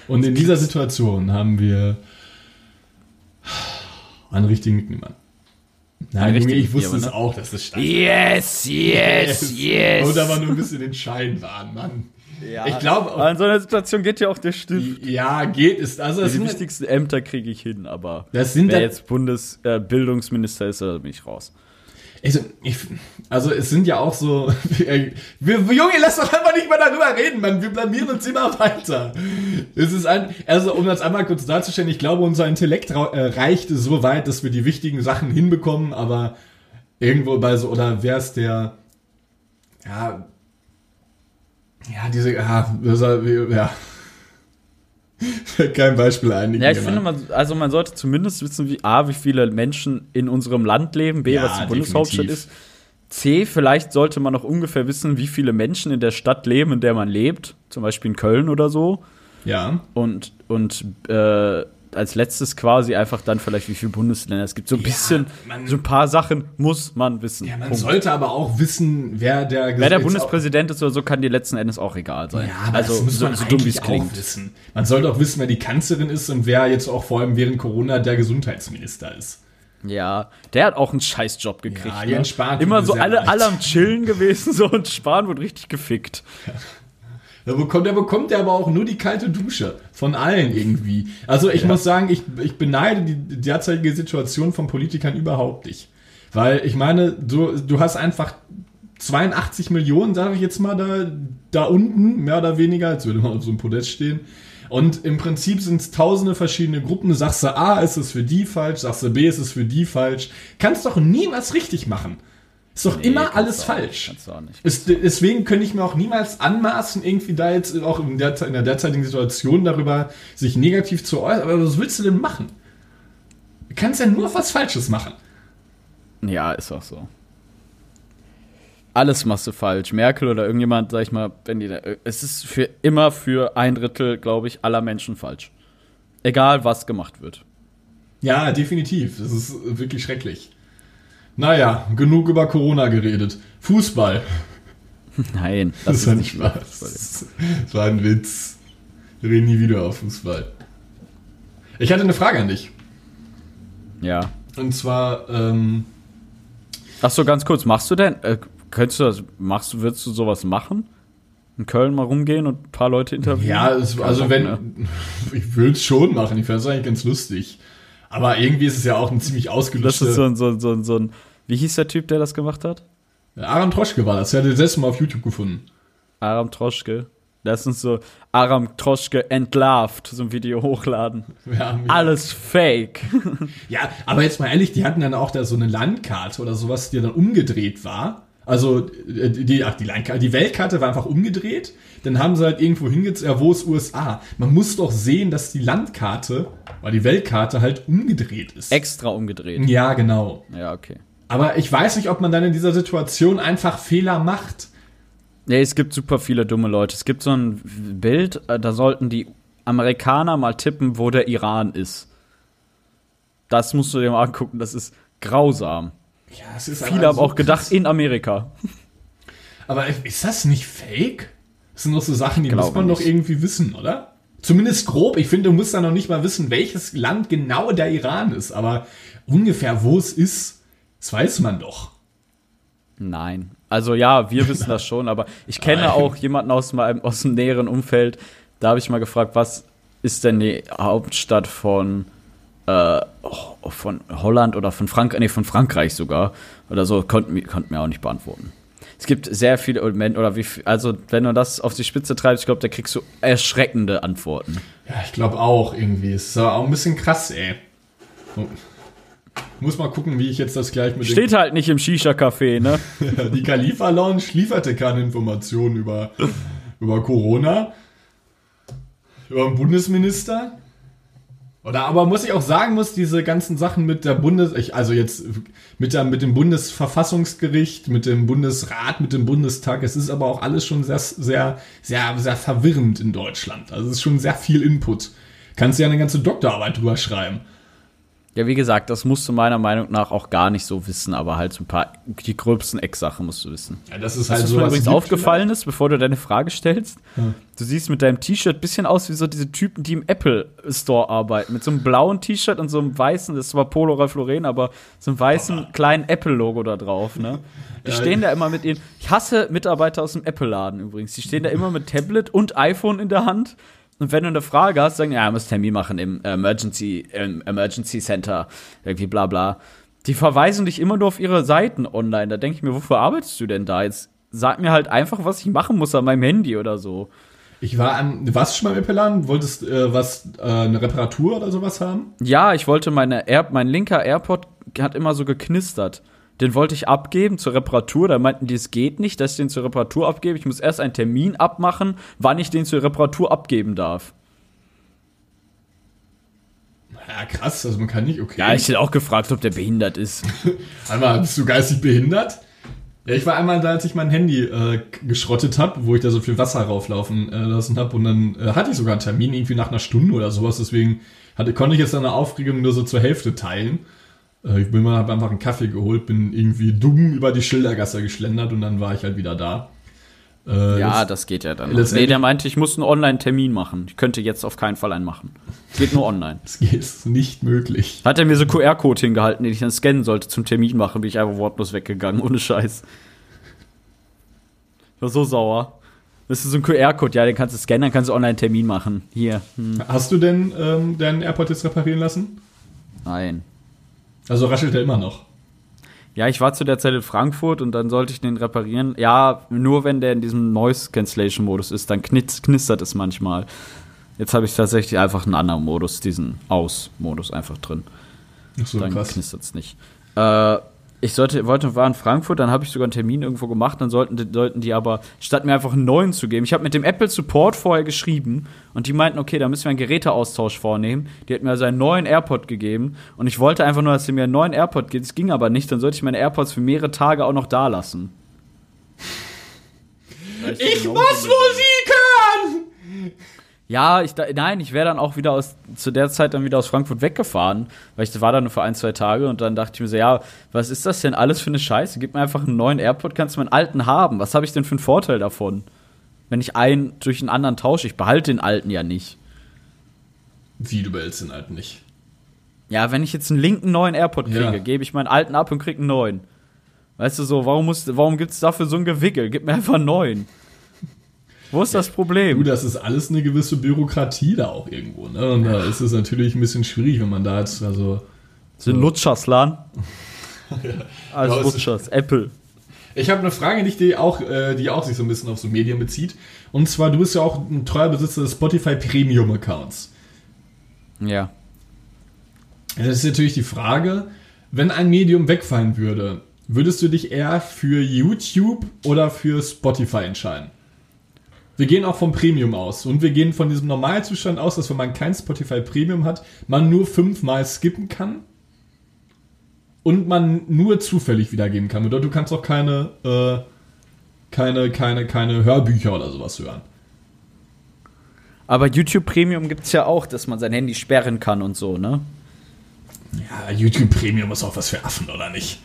Und in dieser Situation haben wir einen richtigen niemand. Nein, Junge, ich wusste es aber, auch, dass es stand. Yes, yes, Und aber nur ein bisschen den Schein waren, Mann. Ja, Ich glaube auch- in so einer Situation geht ja auch der Stift. Ja, geht es. Also Die sind, wichtigsten Ämter kriege ich hin, aber Das sind wer da- jetzt Bundesbildungsminister äh, Bildungsminister ist, da bin ich raus. also, ich, also es sind ja auch so. Wir, wir, Junge, lass doch einfach nicht mehr darüber reden, Mann. Wir blamieren uns immer weiter. Es ist ein, also um das einmal kurz darzustellen, ich glaube, unser Intellekt äh, reicht so weit, dass wir die wichtigen Sachen hinbekommen, aber irgendwo bei so, oder wer ist der, ja, ja, diese, ja, das ja. Kein Beispiel ein. Ja, ich genau. finde, man, also man sollte zumindest wissen, wie A, wie viele Menschen in unserem Land leben, B, Ja, was die Bundeshauptstadt definitiv. ist. C, vielleicht sollte man auch ungefähr wissen, wie viele Menschen in der Stadt leben, in der man lebt. Zum Beispiel in Köln oder so. Ja. Und, und äh, als letztes quasi einfach dann vielleicht, wie viele Bundesländer es gibt. So ein bisschen, man- so ein paar Sachen muss man wissen. Ja, man Punkt. sollte aber auch wissen, wer der Wer der Bundespräsident ist oder so, kann dir letzten Endes auch egal sein. Ja, aber also das muss so, man so dumm wie es klingt. wissen. Man sollte auch wissen, wer die Kanzlerin ist und wer jetzt auch vor allem während Corona der Gesundheitsminister ist. Ja, der hat auch einen Scheißjob gekriegt. Ja, ne? Jens Spahn tut Immer so alle, alle am Chillen gewesen so und Spahn wurde richtig gefickt. Da bekommt, da bekommt er aber auch nur die kalte Dusche. Von allen irgendwie. Also ich muss sagen, ich, ich beneide die derzeitige Situation von Politikern überhaupt nicht. Weil ich meine, du, du hast einfach 82 Millionen, sage ich jetzt mal, da, da unten, mehr oder weniger, als würde man auf so einem Podest stehen. Und im Prinzip sind es tausende verschiedene Gruppen. Sagst du A, ist es für die falsch, sagst du B, ist es für die falsch. Kannst doch nie was richtig machen. Ist doch immer kannst alles falsch. Ist, deswegen könnte ich mir auch niemals anmaßen, irgendwie da jetzt auch in der, in der derzeitigen Situation darüber sich negativ zu äußern. Aber was willst du denn machen? Du kannst ja nur was Falsches machen. Ja, ist auch so. Alles machst du falsch. Merkel oder irgendjemand, sag ich mal, wenn die da, es ist für immer für ein Drittel, glaube ich, aller Menschen falsch. Egal, was gemacht wird. Ja, definitiv. Das ist wirklich schrecklich. Naja, genug über Corona geredet. Fußball. Nein, das, war ist nicht wahr. Spaß. Das war ein Witz. Wir reden nie wieder auf Fußball. Ich hatte eine Frage an dich. Ja. Und zwar, ähm, Ach so, ganz kurz, machst du denn, äh, könntest du das, machst du, würdest du sowas machen? In Köln mal rumgehen und ein paar Leute interviewen? Ja, es, also wenn, ne? ich würde es schon machen, ich fände es eigentlich ganz lustig. Aber irgendwie ist es ja auch ein ziemlich Das ausgelutschte... ist so ein, so, ein- so, ein- so ein, wie hieß der Typ, der das gemacht hat? Aram Troschke war das, der hat das letzte Mal auf YouTube gefunden. Aram Troschke. Lass uns so Aram Troschke entlarvt, so ein Video hochladen. Haben- Alles fake. Ja, aber jetzt mal ehrlich, die hatten dann auch da so eine Landkarte oder sowas, die dann umgedreht war. Also äh, die, ach, die Landkarte, die Weltkarte war einfach umgedreht. Dann haben sie halt irgendwo hingezogen, ja, wo ist USA? Man muss doch sehen, dass die Landkarte, oder die Weltkarte halt umgedreht ist. Extra umgedreht. ja, genau. Ja, okay. Aber ich weiß nicht, ob man dann in dieser Situation einfach Fehler macht. Nee, es gibt super viele dumme Leute. Es gibt so ein Bild, äh, da sollten die Amerikaner mal tippen, wo der Iran ist. Das musst du dir mal angucken, das ist grausam. Ja, es ist Viele haben auch gedacht, in Amerika. Aber ist das nicht fake? Das sind doch so Sachen, die Glaube muss man doch irgendwie wissen, oder? Zumindest grob. Ich finde, du musst dann noch nicht mal wissen, welches Land genau der Iran ist. Aber ungefähr, wo es ist, das weiß man doch. Nein. Also ja, wir wissen das schon, aber ich kenne Nein. auch jemanden aus meinem aus dem näheren Umfeld. Da habe ich mal gefragt, was ist denn die Hauptstadt von äh, oh, von Holland oder von Frankreich, nee, von Frankreich sogar oder so, konnten konnten mir auch nicht beantworten. Es gibt sehr viele oder wie viel, also wenn du das auf die Spitze treibst, ich glaube, da kriegst du erschreckende Antworten. Ja, ich glaube auch irgendwie. Es ist auch ein bisschen krass, ey. Muss mal gucken, wie ich jetzt das gleich mit Steht halt nicht im Shisha Café, ne? Die Khalifa Lounge lieferte keine Informationen über, über Corona. Über den Bundesminister. Oder aber muss ich auch sagen, muss diese ganzen Sachen mit der Bundes, ich, also jetzt mit, der, mit dem Bundesverfassungsgericht, mit dem Bundesrat, mit dem Bundestag, es ist aber auch alles schon sehr, sehr, sehr, sehr verwirrend in Deutschland. Also es ist schon sehr viel Input. Kannst ja eine ganze Doktorarbeit drüber schreiben. Ja, wie gesagt, das musst du meiner Meinung nach auch gar nicht so wissen, aber halt so ein paar, die gröbsten Ecksachen musst du wissen. Ja, das ist Was halt mir so übrigens aufgefallen ist, bevor du deine Frage stellst, du siehst mit deinem T-Shirt ein bisschen aus wie so diese Typen, die im Apple Store arbeiten. Mit so einem blauen T-Shirt und so einem weißen, das ist zwar Polo Ralph Lauren, aber so einem weißen kleinen Apple-Logo da drauf, ne? Die Ja, stehen da immer mit ihren. Ich hasse Mitarbeiter aus dem Apple-Laden übrigens. Die stehen da immer mit Tablet und iPhone in der Hand. Und wenn du eine Frage hast, sagen, ja, ich muss Termin machen im Emergency, im Emergency Center, irgendwie bla bla. Die verweisen dich immer nur auf ihre Seiten online. Da denke ich mir, wofür arbeitest du denn da? Jetzt sag mir halt einfach, was ich machen muss an meinem Handy oder so. Ich war am, warst du schon mal im Apple-Laden? Wolltest äh, was, äh, eine Reparatur oder sowas haben? Ja, ich wollte meine Air, mein linker AirPod hat immer so geknistert. Den wollte ich abgeben zur Reparatur. Da meinten die, es geht nicht, dass ich den zur Reparatur abgebe. Ich muss erst einen Termin abmachen, wann ich den zur Reparatur abgeben darf. Ja, krass, also man kann nicht, okay. Ja, ich hätte auch gefragt, ob der behindert ist. Einmal, bist du geistig behindert? Ja, ich war einmal da, als ich mein Handy äh, geschrottet habe, wo ich da so viel Wasser rauflaufen äh, lassen habe und dann äh, hatte ich sogar einen Termin irgendwie nach einer Stunde oder sowas, deswegen hatte, konnte ich jetzt eine Aufregung nur so zur Hälfte teilen. Äh, ich bin mal, hab einfach einen Kaffee geholt, bin irgendwie dumm über die Schildergasse geschlendert und dann war ich halt wieder da. Äh, Ja, jetzt- das geht ja dann. Nee, der meinte, ich muss einen Online-Termin machen. Ich könnte jetzt auf keinen Fall einen machen. Geht nur online. das ist nicht möglich. Hat er mir so QR-Code hingehalten, den ich dann scannen sollte zum Termin machen, bin ich einfach wortlos weggegangen, ohne Scheiß. Ich war so sauer. Das ist so ein QR-Code, ja, den kannst du scannen, dann kannst du online einen Termin machen. Hier. Hm. Hast du denn ähm, deinen AirPod jetzt reparieren lassen? Nein. Also raschelt er immer noch. Ja, ich war zu der Zeit in Frankfurt und dann sollte ich den reparieren. Ja, nur wenn der in diesem Noise Cancellation Modus ist, dann knistert es manchmal. Jetzt habe ich tatsächlich einfach einen anderen Modus, diesen Aus-Modus einfach drin. Ach so, dann knistert es nicht. Äh, ich sollte, wollte, war in Frankfurt, dann habe ich sogar einen Termin irgendwo gemacht, dann sollten, sollten die aber, statt mir einfach einen neuen zu geben, ich habe mit dem Apple Support vorher geschrieben und die meinten, okay, da müssen wir einen Geräteaustausch vornehmen. Die hat mir also einen neuen AirPod gegeben und ich wollte einfach nur, dass sie mir einen neuen AirPod gibt. Es ging aber nicht, dann sollte ich meine AirPods für mehrere Tage auch noch da lassen. Ich muss Musik hören! Ja, ich da, nein, ich wäre dann auch wieder aus zu der Zeit dann wieder aus Frankfurt weggefahren, weil ich war da nur für ein, zwei Tage und dann dachte ich mir so, ja, was ist das denn alles für eine Scheiße? Gib mir einfach einen neuen AirPod, kannst du meinen alten haben. Was habe ich denn für einen Vorteil davon? Wenn ich einen durch einen anderen tausche, ich behalte den alten ja nicht. Wie, du behältst den alten nicht. Ja, wenn ich jetzt einen linken neuen AirPod kriege, Ja. gebe ich meinen alten ab und kriege einen neuen. Weißt du so, warum muss, warum gibt's dafür so ein Gewickel? Gib mir einfach einen neuen. Wo ist das Du, Problem? das ist alles eine gewisse Bürokratie da auch irgendwo, ne? Und da ist es natürlich ein bisschen schwierig, wenn man da jetzt, also. Sind Lutscherslan? Alles Ja, es ist- Lutschers, Apple. Ich habe eine Frage, die, auch, äh, die auch sich so ein bisschen auf so Medien bezieht. Und zwar, du bist ja auch ein treuer Besitzer des Spotify Premium Accounts. Ja. Das ist natürlich die Frage, wenn ein Medium wegfallen würde, würdest du dich eher für YouTube oder für Spotify entscheiden? Wir gehen auch vom Premium aus und wir gehen von diesem Normalzustand aus, dass wenn man kein Spotify Premium hat, man nur fünfmal skippen kann und man nur zufällig wiedergeben kann. Bedeutet, du kannst auch keine, äh, keine, keine, keine Hörbücher oder sowas hören. Aber YouTube Premium gibt's ja auch, dass man sein Handy sperren kann und so, ne? Ja, YouTube Premium ist auch was für Affen, oder nicht?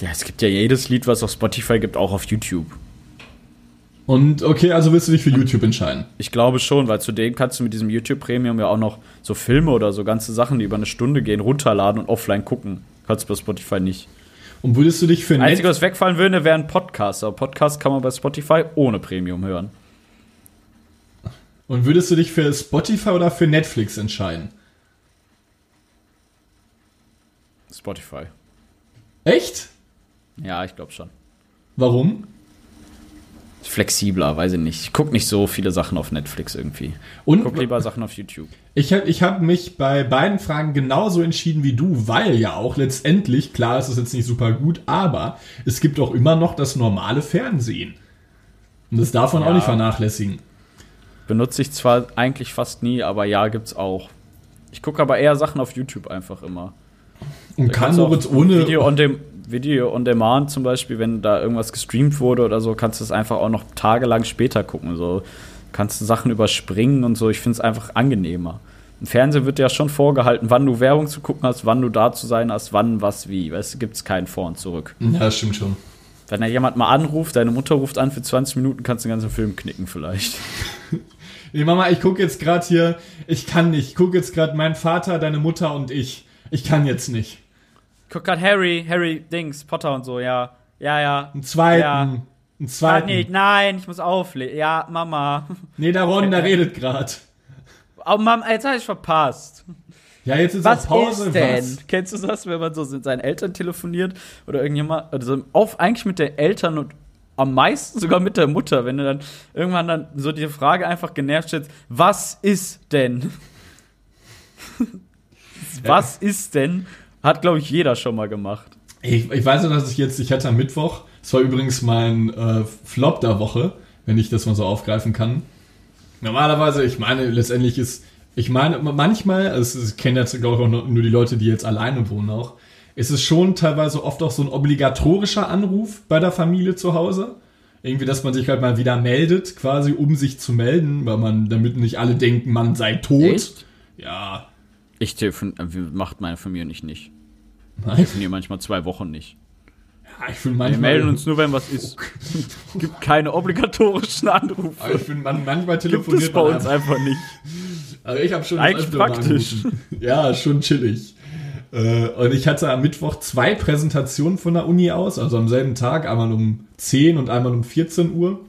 Ja, es gibt ja jedes Lied, was auf Spotify gibt, auch auf YouTube. Und okay, also willst du dich für YouTube entscheiden? Ich glaube schon, weil zudem kannst du mit diesem YouTube Premium ja auch noch so Filme oder so ganze Sachen, die über eine Stunde gehen, runterladen und offline gucken. Kannst du bei Spotify nicht. Und würdest du dich für Einzige, was wegfallen würde, wäre ein Podcast. Aber Podcast kann man bei Spotify ohne Premium hören. und würdest du dich für Spotify oder für Netflix entscheiden? Spotify. Echt? Ja, ich glaube schon. Warum? Flexibler, weiß ich nicht. Ich gucke nicht so viele Sachen auf Netflix irgendwie. Ich Und gucke lieber Sachen auf YouTube. ich habe ich hab mich bei beiden Fragen genauso entschieden wie du, weil ja auch letztendlich, klar ist es jetzt nicht super gut, aber es gibt auch immer noch das normale Fernsehen. Und das darf man Ja. auch nicht vernachlässigen. Benutze ich zwar eigentlich fast nie, aber ja, gibt's auch. Ich gucke aber eher Sachen auf YouTube einfach immer. Und kann du Moritz ohne. Video on, dem, Video on Demand zum Beispiel, wenn da irgendwas gestreamt wurde oder so, kannst du es einfach auch noch tagelang später gucken. So kannst du Sachen überspringen und so. Ich finde es einfach angenehmer. Im Fernsehen wird dir ja schon vorgehalten, wann du Werbung zu gucken hast, wann du da zu sein hast, wann, was, wie. Es gibt kein Vor und Zurück. Ja, das stimmt schon. Wenn da jemand mal anruft, deine Mutter ruft an für 20 Minuten, kannst du den ganzen Film knicken vielleicht. Nee, Mama, ich gucke jetzt gerade hier, ich kann nicht. Ich gucke jetzt gerade mein Vater, deine Mutter und ich. Ich kann jetzt nicht. Guck grad Harry, Harry Dings, Potter und so, ja. Ja, ja. Einen zweiten. Ja. Einen zweiten. nicht, nein, ich muss auflegen. Ja, Mama. Nee, der Ron, der redet gerade. Oh, Mama, jetzt habe ich verpasst. Ja, jetzt ist Was Pause. ist denn? Was? Kennst du das, wenn man so mit seinen Eltern telefoniert oder irgendjemand, also auf, eigentlich mit den Eltern und am meisten sogar mit der Mutter, wenn du dann irgendwann dann so die Frage einfach genervt stellst, was ist denn? Was ist denn? Hat, glaube ich, jeder schon mal gemacht. Ich, ich weiß nur, dass ich jetzt, ich hatte am Mittwoch, das war übrigens mein äh, Flop der Woche, wenn ich das mal so aufgreifen kann. Normalerweise, ich meine, letztendlich ist, ich meine, manchmal, also ich kenne jetzt, glaube ich, auch nur nur die Leute, die jetzt alleine wohnen auch, ist es schon teilweise oft auch so ein obligatorischer Anruf bei der Familie zu Hause. Irgendwie, dass man sich halt mal wieder meldet, quasi, um sich zu melden, weil man, damit nicht alle denken, man sei tot. Echt? Ja. Ich telefon äh, macht meine Familie nicht nicht. Nein. Telefoniere manchmal zwei Wochen nicht. Ja, ich Wir manchmal. melden uns nur, wenn was ist. Gibt keine obligatorischen Anrufe. Aber ich finde, man, manchmal Gibt telefoniert es bei man uns einfach. nicht. Also ich habe schon Eigentlich praktisch. Ja, schon chillig. Äh, Und ich hatte am Mittwoch zwei Präsentationen von der Uni aus, also am selben Tag, einmal um 10 und einmal um 14 Uhr.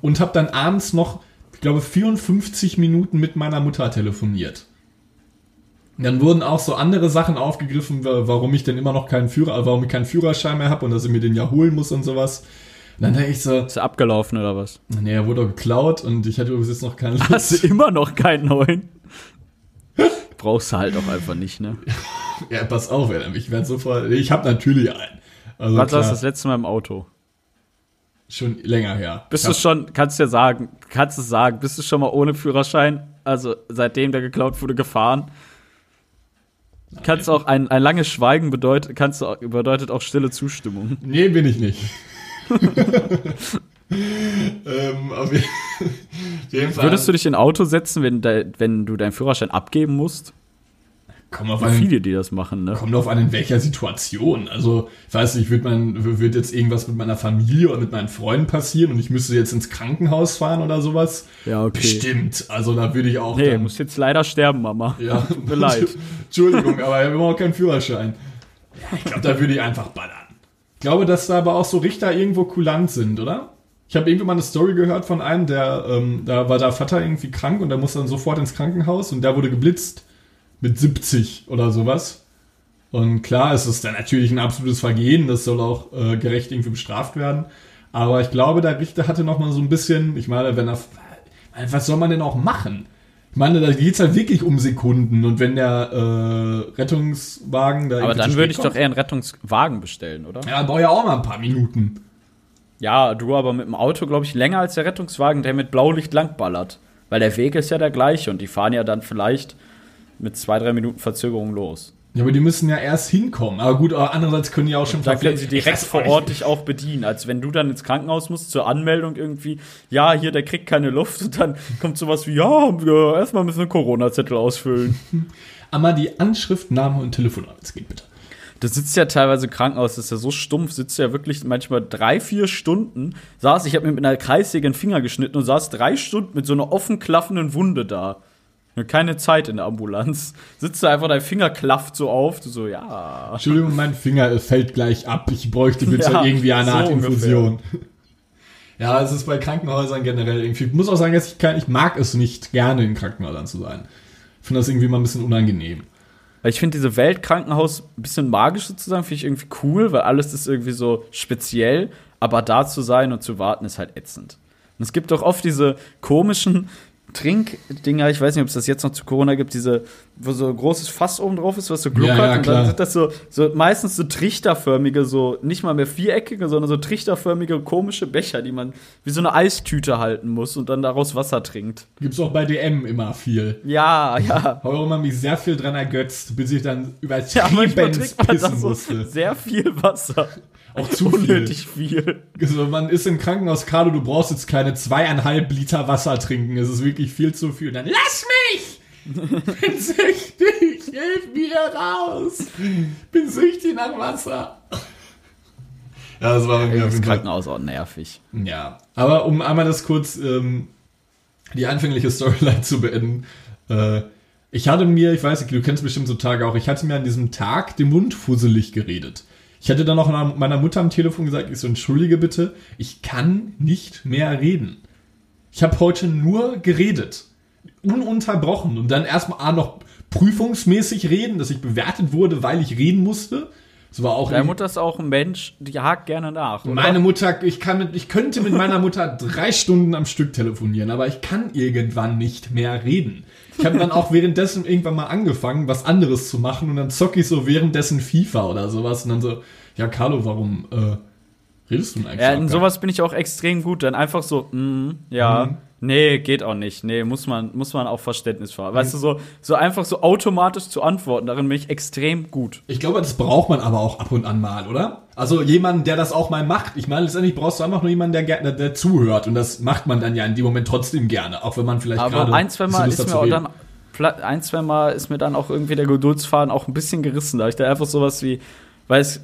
Und habe dann abends noch, ich glaube, 54 Minuten mit meiner Mutter telefoniert. Dann wurden auch so andere Sachen aufgegriffen, wa- warum ich denn immer noch keinen Führer, warum ich keinen Führerschein mehr habe und dass ich mir den ja holen muss und sowas. Und dann dachte ich so, Ist er abgelaufen oder was? nee, er wurde doch geklaut und ich hatte übrigens jetzt noch keine Lust. Hast du immer noch keinen neuen? Brauchst du halt auch einfach nicht, ne? Ja, pass auf, ich werde sofort. Ich habe natürlich einen. Also Was warst du das letzte Mal im Auto? schon länger her. Bist ja. du schon, kannst du ja sagen, kannst du sagen, bist du schon mal ohne Führerschein, also seitdem der geklaut wurde, gefahren? Kannst auch ein, ein langes Schweigen bedeutet, kannst du, auch- bedeutet auch stille Zustimmung. Nee, bin ich nicht. ähm, auf je- auf jeden Fall. Würdest du dich in ein Auto setzen, wenn, de, wenn du deinen Führerschein abgeben musst? Komm auf einen, viele, die das machen, ne? kommt auf an, in welcher Situation. Also, ich weiß nicht, wird, mein, wird jetzt irgendwas mit meiner Familie oder mit meinen Freunden passieren und ich müsste jetzt ins Krankenhaus fahren oder sowas? Ja, okay. Bestimmt. Also, da würde ich auch. Nee, dann, musst jetzt leider sterben, Mama. Ja, Tut mir leid. Entschuldigung, aber ich habe immer noch keinen Führerschein. Ja, ich glaube, da würde ich einfach ballern. Ich glaube, dass da aber auch so Richter irgendwo kulant sind, oder? Ich habe irgendwie mal eine Story gehört von einem, der, ähm, da war der Vater irgendwie krank und der musste dann sofort ins Krankenhaus und der wurde geblitzt mit 70 oder sowas. Und klar, es ist dann natürlich ein absolutes Vergehen, das soll auch äh, gerecht irgendwie bestraft werden. Aber ich glaube, der Richter hatte noch mal so ein bisschen, ich meine, wenn er, was soll man denn auch machen? Ich meine, da geht's halt wirklich um Sekunden und wenn der äh, Rettungswagen da Aber dann würde ich doch eher einen Rettungswagen bestellen, oder? Ja, braucht ja auch mal ein paar Minuten. Ja, du aber mit dem Auto, glaube ich, länger als der Rettungswagen, der mit Blaulicht langballert. Weil der Weg ist ja der gleiche und die fahren ja dann vielleicht mit zwei, drei Minuten Verzögerung los. Ja, aber die müssen ja erst hinkommen. Aber gut, aber andererseits können die auch schon Da können sie direkt vor. Ort dich auch bedienen. Als wenn du dann ins Krankenhaus musst zur Anmeldung irgendwie, ja, hier, der kriegt keine Luft und dann kommt sowas wie, ja, erstmal müssen wir Corona-Zettel ausfüllen. Einmal die Anschrift, Name und Telefonadresse geht bitte. Du sitzt ja teilweise im Krankenhaus, das ist ja so stumpf, sitzt ja wirklich manchmal drei, vier Stunden, saß, ich habe mir mit einer Kreissäge den Finger geschnitten und saß drei Stunden mit so einer offen klaffenden Wunde da. Keine Zeit in der Ambulanz. Sitzt da einfach, dein Finger klafft so auf, du so, ja. Entschuldigung, mein Finger fällt gleich ab. Ich bräuchte bitte Ja, irgendwie eine so Art Infusion. Ja, es ist bei Krankenhäusern generell irgendwie. Ich muss auch sagen, ich, kein, ich mag es nicht gerne in Krankenhäusern zu sein. Ich finde das irgendwie mal ein bisschen unangenehm. Weil ich finde diese Weltkrankenhaus ein bisschen magisch sozusagen, finde ich irgendwie cool, weil alles ist irgendwie so speziell, aber da zu sein und zu warten ist halt ätzend. Und es gibt doch oft diese komischen Trinkdinger, ich weiß nicht, ob es das jetzt noch zu Corona gibt, diese, wo so ein großes Fass oben drauf ist, was so gluckert Ja, ja, und dann sind das so, so meistens so trichterförmige, so nicht mal mehr viereckige, sondern so trichterförmige komische Becher, die man wie so eine Eistüte halten muss und dann daraus Wasser trinkt. Gibt's auch bei DM immer viel. Ja, ja. Habe immer mich sehr viel dran ergötzt, bis ich dann Ja, übertrieben man pissen musste. sehr viel Wasser. Auch zu viel. Unnötig viel. Also man ist im Krankenhaus, Carlo, du brauchst jetzt keine zweieinhalb Liter Wasser trinken. Es ist wirklich viel zu viel. Und dann lass mich! Bin süchtig, hilf mir raus. Bin süchtig nach Wasser. Ja, das war mir auf Das. Krankenhaus auch nervig. Ja, aber um einmal das kurz, ähm, die anfängliche Storyline zu beenden. Äh, ich hatte mir, ich weiß nicht, du kennst bestimmt so Tage auch, ich hatte mir an diesem Tag den Mund fusselig geredet. Ich hatte dann noch meiner Mutter am Telefon gesagt, ich so, entschuldige bitte, ich kann nicht mehr reden. Ich habe heute nur geredet. Ununterbrochen. Und dann erstmal ah, noch prüfungsmäßig reden, dass ich bewertet wurde, weil ich reden musste. Das war auch Deine Mutter ist auch ein Mensch, die hakt gerne nach. Oder? meine Mutter, ich kann mit, ich könnte mit meiner Mutter drei Stunden am Stück telefonieren, aber ich kann irgendwann nicht mehr reden. Ich habe dann auch währenddessen irgendwann mal angefangen, was anderes zu machen und dann zocke ich so währenddessen FIFA oder sowas und dann so, ja Carlo, warum äh, redest du denn eigentlich? Ja, in sowas bin ich auch extrem gut. Dann einfach so, mm, ja, Mhm. nee, geht auch nicht. Nee, muss man, muss man auch Verständnis haben. Weißt du, so, so einfach so automatisch zu antworten, darin bin ich extrem gut. Ich glaube, das braucht man aber auch ab und an mal, oder? Also jemanden, der das auch mal macht. Ich meine, letztendlich brauchst du einfach nur jemanden, der, gerne- der zuhört. Und das macht man dann ja in dem Moment trotzdem gerne, auch wenn man vielleicht Aber gerade ein, zwei Mal ist mir auch dann, ein, zwei Mal ist mir dann auch irgendwie der Geduldsfaden auch ein bisschen gerissen. Da ich da einfach sowas wie, weil es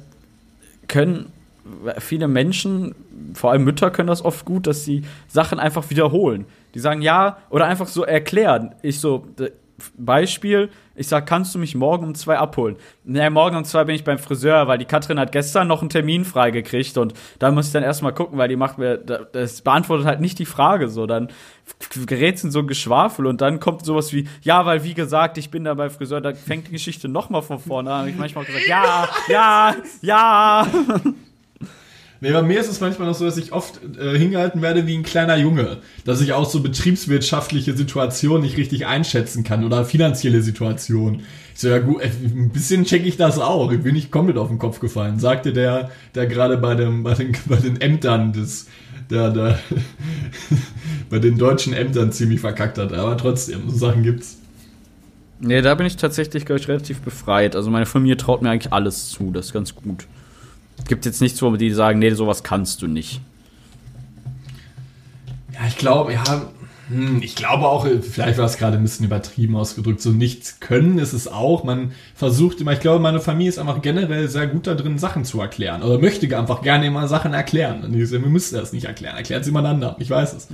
können viele Menschen, vor allem Mütter können das oft gut, dass sie Sachen einfach wiederholen. Die sagen ja oder einfach so erklären. Ich so, Beispiel, ich sag, kannst du mich morgen um zwei abholen? Nee, morgen um zwei bin ich beim Friseur, weil die Katrin hat gestern noch einen Termin freigekriegt und da muss ich dann erstmal gucken, weil die macht mir, da- das beantwortet halt nicht die Frage so. Dann gerät in so ein Geschwafel und dann kommt sowas wie, ja, weil wie gesagt, ich bin da beim Friseur, da fängt die Geschichte nochmal von vorne an. Ich manchmal gesagt, ja, ja, ja. Nee, bei mir ist es manchmal noch so, dass ich oft äh, hingehalten werde wie ein kleiner Junge. Dass ich auch so betriebswirtschaftliche Situationen nicht richtig einschätzen kann oder finanzielle Situationen. Ich so, ja gut, äh, ein bisschen check ich das auch. Ich bin nicht komplett auf den Kopf gefallen. Sagte der, der gerade bei, bei, den, bei den Ämtern des, der, der, bei den deutschen Ämtern ziemlich verkackt hat. Aber trotzdem, so Sachen gibt's. Nee, da bin ich tatsächlich, glaube ich, relativ befreit. Also meine Familie traut mir eigentlich alles zu, das ist ganz gut. Gibt jetzt nichts, wo die sagen, nee, sowas kannst du nicht. Ja, ich glaube, ja, hm, ich glaube auch, vielleicht war es gerade ein bisschen übertrieben ausgedrückt, so nichts können ist es auch. Man versucht immer, ich glaube, meine Familie ist einfach generell sehr gut da drin, Sachen zu erklären. Oder möchte einfach gerne immer Sachen erklären. Und ich so, wir müssen das nicht erklären. Erklärt es jemand anderem. Ich weiß es.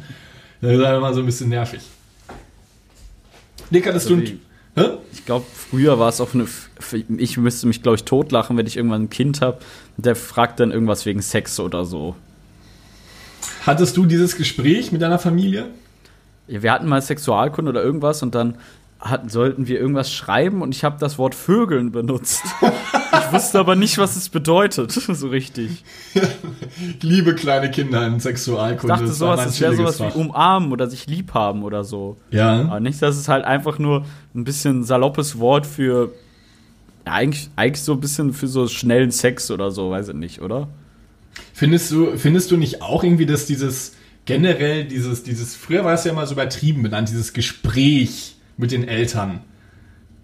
Das ist halt immer so ein bisschen nervig. Dick, hattest So du. Hä? Ich glaube, früher war es auch eine. Ich müsste mich, glaube ich, totlachen, wenn ich irgendwann ein Kind habe. Der fragt dann irgendwas wegen Sex oder so. Hattest du dieses Gespräch mit deiner Familie? Ja, wir hatten mal Sexualkunde oder irgendwas und dann hatten, sollten wir irgendwas schreiben und ich habe das Wort Vögeln benutzt. ich wusste aber nicht, was es bedeutet, so richtig. Liebe kleine Kinder in Ich Sexualkunde. dachte das war sowas, es wäre sowas wie Fach. umarmen oder sich lieb haben oder so. Ja. Aber nicht, dass es halt einfach nur ein bisschen saloppes Wort für. Ja, eigentlich, eigentlich so ein bisschen für so schnellen Sex oder so, weiß ich nicht, oder? Findest du, findest du nicht auch irgendwie, dass dieses generell dieses, dieses, früher war es ja immer so übertrieben benannt, dieses Gespräch mit den Eltern.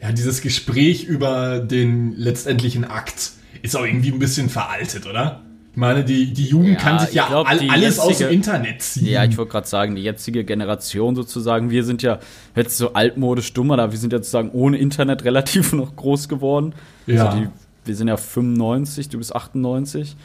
Ja, dieses Gespräch über den letztendlichen Akt ist auch irgendwie ein bisschen veraltet, oder? Ich meine, die, die Jugend Ja, kann sich ich ja glaub, all, alles aus dem jetzige- Internet ziehen. Ja, ich wollte gerade sagen, die jetzige Generation sozusagen, wir sind ja jetzt so altmodisch dumm, aber wir sind ja sozusagen ohne Internet relativ noch groß geworden. Ja. Also die, wir sind ja 95, du bist 98.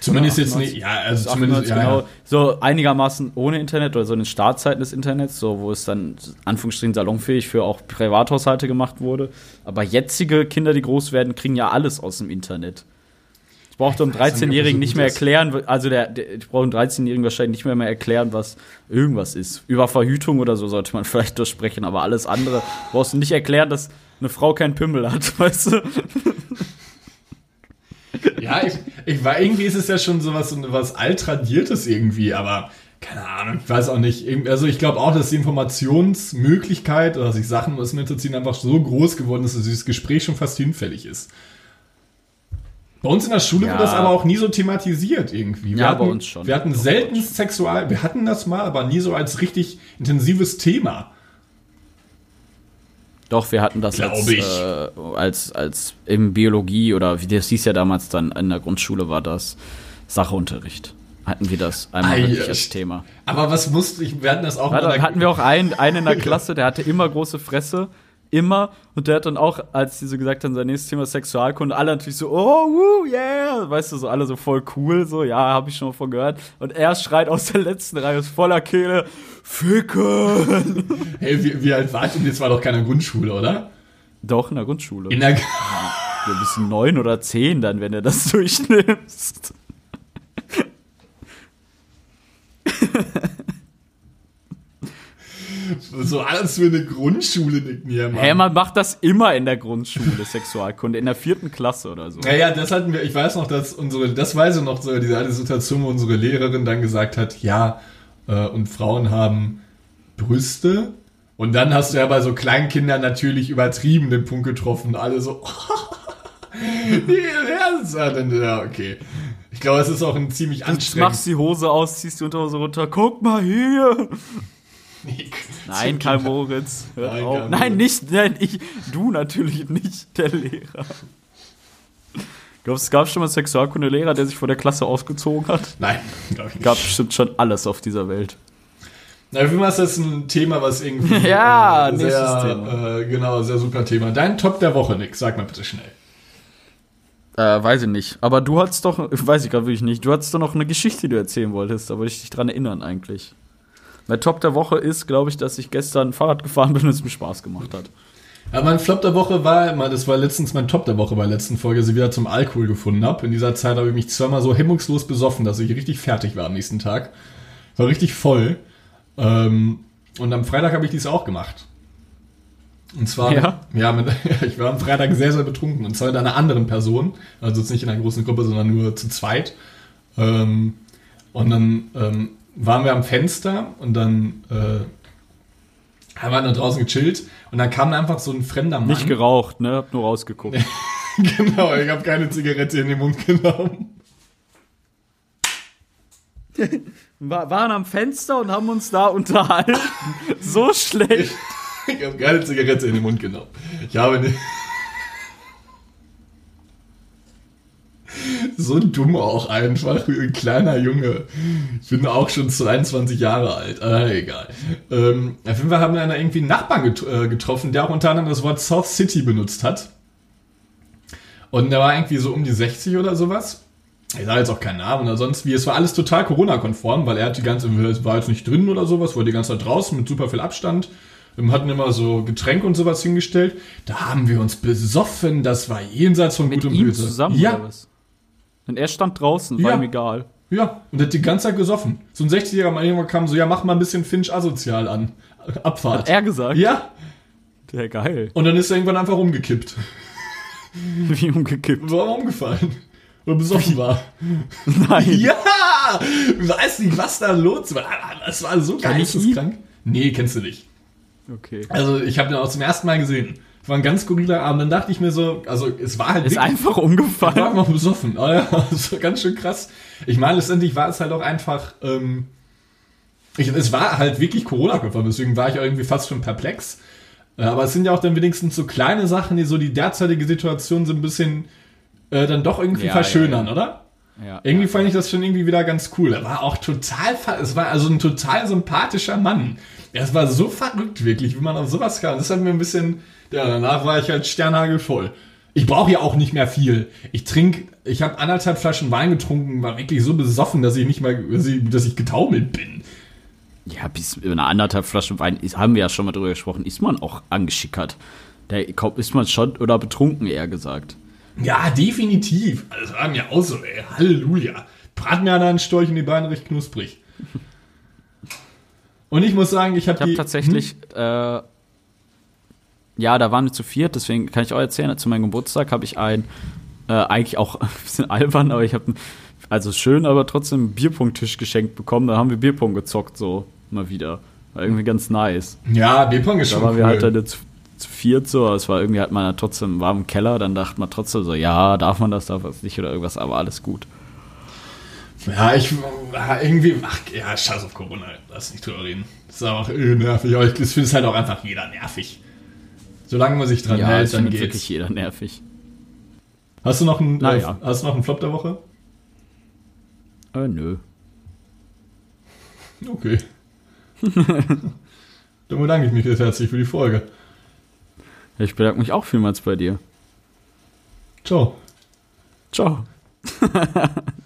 zumindest Ja, jetzt 98. nicht, ja, also 98, zumindest, ja, genau. ja. So einigermaßen ohne Internet oder so in den Startzeiten des Internets, so wo es dann Anführungsstrichen salonfähig für auch Privathaushalte gemacht wurde. Aber jetzige Kinder, die groß werden, kriegen ja alles aus dem Internet. Ich ob das 13-Jährigen so nicht mehr erklären, also der, der ich brauche dem 13-Jährigen wahrscheinlich nicht mehr, mehr erklären, was irgendwas ist. Über Verhütung oder so sollte man vielleicht durchsprechen, aber alles andere brauchst du nicht erklären, dass eine Frau keinen Pimmel hat, weißt du? Ja, ich, ich war, irgendwie ist es ja schon so was, so was altradiertes irgendwie, aber keine Ahnung, ich weiß auch nicht. Also ich glaube auch, dass die Informationsmöglichkeit oder sich Sachen aus dem Internet ziehen einfach so groß geworden ist, dass dieses Gespräch schon fast hinfällig ist. Bei uns in der Schule Ja. wird das aber auch nie so thematisiert irgendwie. Wir Ja, hatten, bei uns schon. Wir hatten selten Sexual, wir hatten das mal, aber nie so als richtig intensives Thema. Doch, wir hatten das als, äh, als, als im Biologie oder wie das hieß ja damals dann in der Grundschule war das Sachunterricht. hatten wir das einmal Ah, als Thema. Aber was musste ich, wir hatten das auch dann hatten wir auch einen, einen in der Klasse, der hatte immer große Fresse. Immer. Und der hat dann auch, als die so gesagt haben, sein nächstes Thema ist Sexualkunde, alle natürlich so, oh, woo, yeah. Weißt du, so alle so voll cool, so, ja, habe ich schon mal von gehört. Und er schreit aus der letzten Reihe aus voller Kehle, Ficken. Hey, wie, wie alt wart ihr? Das war doch keine Grundschule, oder? Doch, in der Grundschule. In der, Ja, bis neun oder zehn dann, wenn du das durchnimmst. So alles für eine Grundschule, Nick Niermann. Hä, man macht das immer in der Grundschule, Sexualkunde, in der vierten Klasse oder so. Ja, ja, das hatten wir, ich weiß noch, dass unsere, das weiß ich noch, so diese alte Situation, wo unsere Lehrerin dann gesagt hat, ja, äh, und Frauen haben Brüste. Und dann hast du ja bei so kleinen Kindern natürlich übertrieben den Punkt getroffen. Alle so, nee, das war dann, ja, okay. Ich glaube, es ist auch ein ziemlich Du anstrengend. machst die Hose aus, ziehst die Unterhose runter, guck mal hier. Nick. Nein, Karl Moritz. Nein, auf. Karl Nein, nicht, nein, ich, du natürlich nicht, der Lehrer. Glaubst du, es gab schon mal einen Sexualkundelehrer, der sich vor der Klasse ausgezogen hat? Nein, glaube ich nicht. Gab bestimmt schon alles auf dieser Welt. Na, für mich ist das ein Thema, was irgendwie. Ja, äh, nächstes sehr, Thema. Äh, genau, sehr super Thema. Dein Top der Woche, Nick, sag mal bitte schnell. Äh, weiß ich nicht. Aber du hattest doch, weiß ich gerade wirklich nicht, du hattest doch noch eine Geschichte, die du erzählen wolltest. Da wollte ich dich dran erinnern eigentlich. Mein Top der Woche ist, glaube ich, dass ich gestern Fahrrad gefahren bin und es mir Spaß gemacht hat. Ja, mein Flop der Woche war, mal, das war letztens mein Top der Woche bei der letzten Folge, dass ich wieder zum Alkohol gefunden habe. In dieser Zeit habe ich mich zweimal so hemmungslos besoffen, dass ich richtig fertig war am nächsten Tag. War richtig voll. Ähm, und am Freitag habe ich dies auch gemacht. Und zwar, Ja? ja, mit, ich war am Freitag sehr, sehr betrunken. Und zwar mit einer anderen Person. Also jetzt nicht in einer großen Gruppe, sondern nur zu zweit. Ähm, und dann ähm, waren wir am Fenster und dann äh, haben wir dann draußen gechillt. Und dann kam einfach so ein fremder Mann. Nicht geraucht, ne? Hab nur rausgeguckt. genau, ich habe keine Zigarette in den Mund genommen. Wir waren am Fenster und haben uns da unterhalten. so schlecht. Ich habe keine Zigarette in den Mund genommen. Ich habe nicht. So dumm auch einfach, wie ein kleiner Junge. Ich bin auch schon 22 Jahre alt. Ah, egal. Ähm, auf jeden Fall haben wir dann irgendwie einen Nachbarn get äh, getroffen, der auch unter anderem das Wort South City benutzt hat. Und der war irgendwie so um die 60 oder sowas. Ich sage jetzt auch keinen Namen oder sonst wie. Es war alles total Corona-konform, weil er hat die ganze, war jetzt nicht drin oder sowas, war die ganze Zeit draußen mit super viel Abstand. Wir hatten immer so Getränke und sowas hingestellt. Da haben wir uns besoffen. Das war jenseits von Mit Gut und ihm Böse. zusammen ja? Und er stand draußen, war Ja. ihm egal. ja. Und hat die ganze Zeit gesoffen. So ein 60-jähriger Mann irgendwann kam so, ja, mach mal ein bisschen Finch asozial an. Abfahrt. Hat er gesagt? ja. Der geil. Und dann ist er irgendwann einfach umgekippt. Wie umgekippt. War aber umgefallen. Oder besoffen war. Nein. Ja! Weiß nicht, was da los war. Das war so geisteskrank. Nee, kennst du nicht. Okay. Also, ich habe ihn auch zum ersten Mal gesehen. War ein ganz skurriler Abend. Dann dachte ich mir so, also, es war halt Ist wirklich- einfach Ich war umgefallen. einfach besoffen. Oh ja, das war ganz schön krass. Ich meine, letztendlich war es halt auch einfach. Ähm, ich, es war halt wirklich Corona-konform, deswegen war ich irgendwie fast schon perplex. Äh, Aber es sind ja auch dann wenigstens so kleine Sachen, die so die derzeitige Situation so ein bisschen äh, dann doch irgendwie Ja, verschönern, ja, oder? Ja, Irgendwie ja. fand ich das schon irgendwie wieder ganz cool. Er war auch total, es war also ein total sympathischer Mann. Es war so verrückt wirklich, wie man auf sowas kam. Das hat mir ein bisschen, ja, danach war ich halt sternhagelvoll. Ich brauche ja auch nicht mehr viel. Ich trinke, ich habe anderthalb Flaschen Wein getrunken, war wirklich so besoffen, dass ich nicht mal, dass ich, dass ich getaumelt bin. Ja, bis eine anderthalb Flaschen Wein, haben wir ja schon mal drüber gesprochen, ist man auch angeschickert. Da ist man schon, oder betrunken eher gesagt. Ja, definitiv. Also, Das war mir auch so, ey. Halleluja. Brat mir einer einen Storch in die Beine recht knusprig. Und ich muss sagen, ich habe die. tatsächlich, äh, ja, da waren wir zu viert, deswegen kann ich auch erzählen, zu meinem Geburtstag habe ich ein, äh, eigentlich auch ein bisschen albern, aber ich habe, also schön, aber trotzdem einen Bierpunkttisch geschenkt bekommen. Da haben wir Bierpong gezockt, so mal wieder. War irgendwie ganz nice. Ja, Bierpong ist Da schon waren cool. wir halt dann zu, zu viert so, es war irgendwie hat man trotzdem einen warmen Keller, dann dachte man trotzdem so, ja, darf man das, darf man das nicht oder irgendwas, aber alles gut. Ja, ich irgendwie, ach ja, scheiß auf Corona, lass nicht drüber reden. Das ist auch nervig, aber ich finde es halt auch einfach jeder nervig. Solange man sich dran ja, hält, dann geht's. wirklich jeder nervig. Hast du noch einen, naja. äh, hast du noch einen Flop der Woche? Äh, nö. Okay. dann bedanke ich mich jetzt herzlich für die Folge. Ich bedanke mich auch vielmals bei dir. Ciao. Ciao.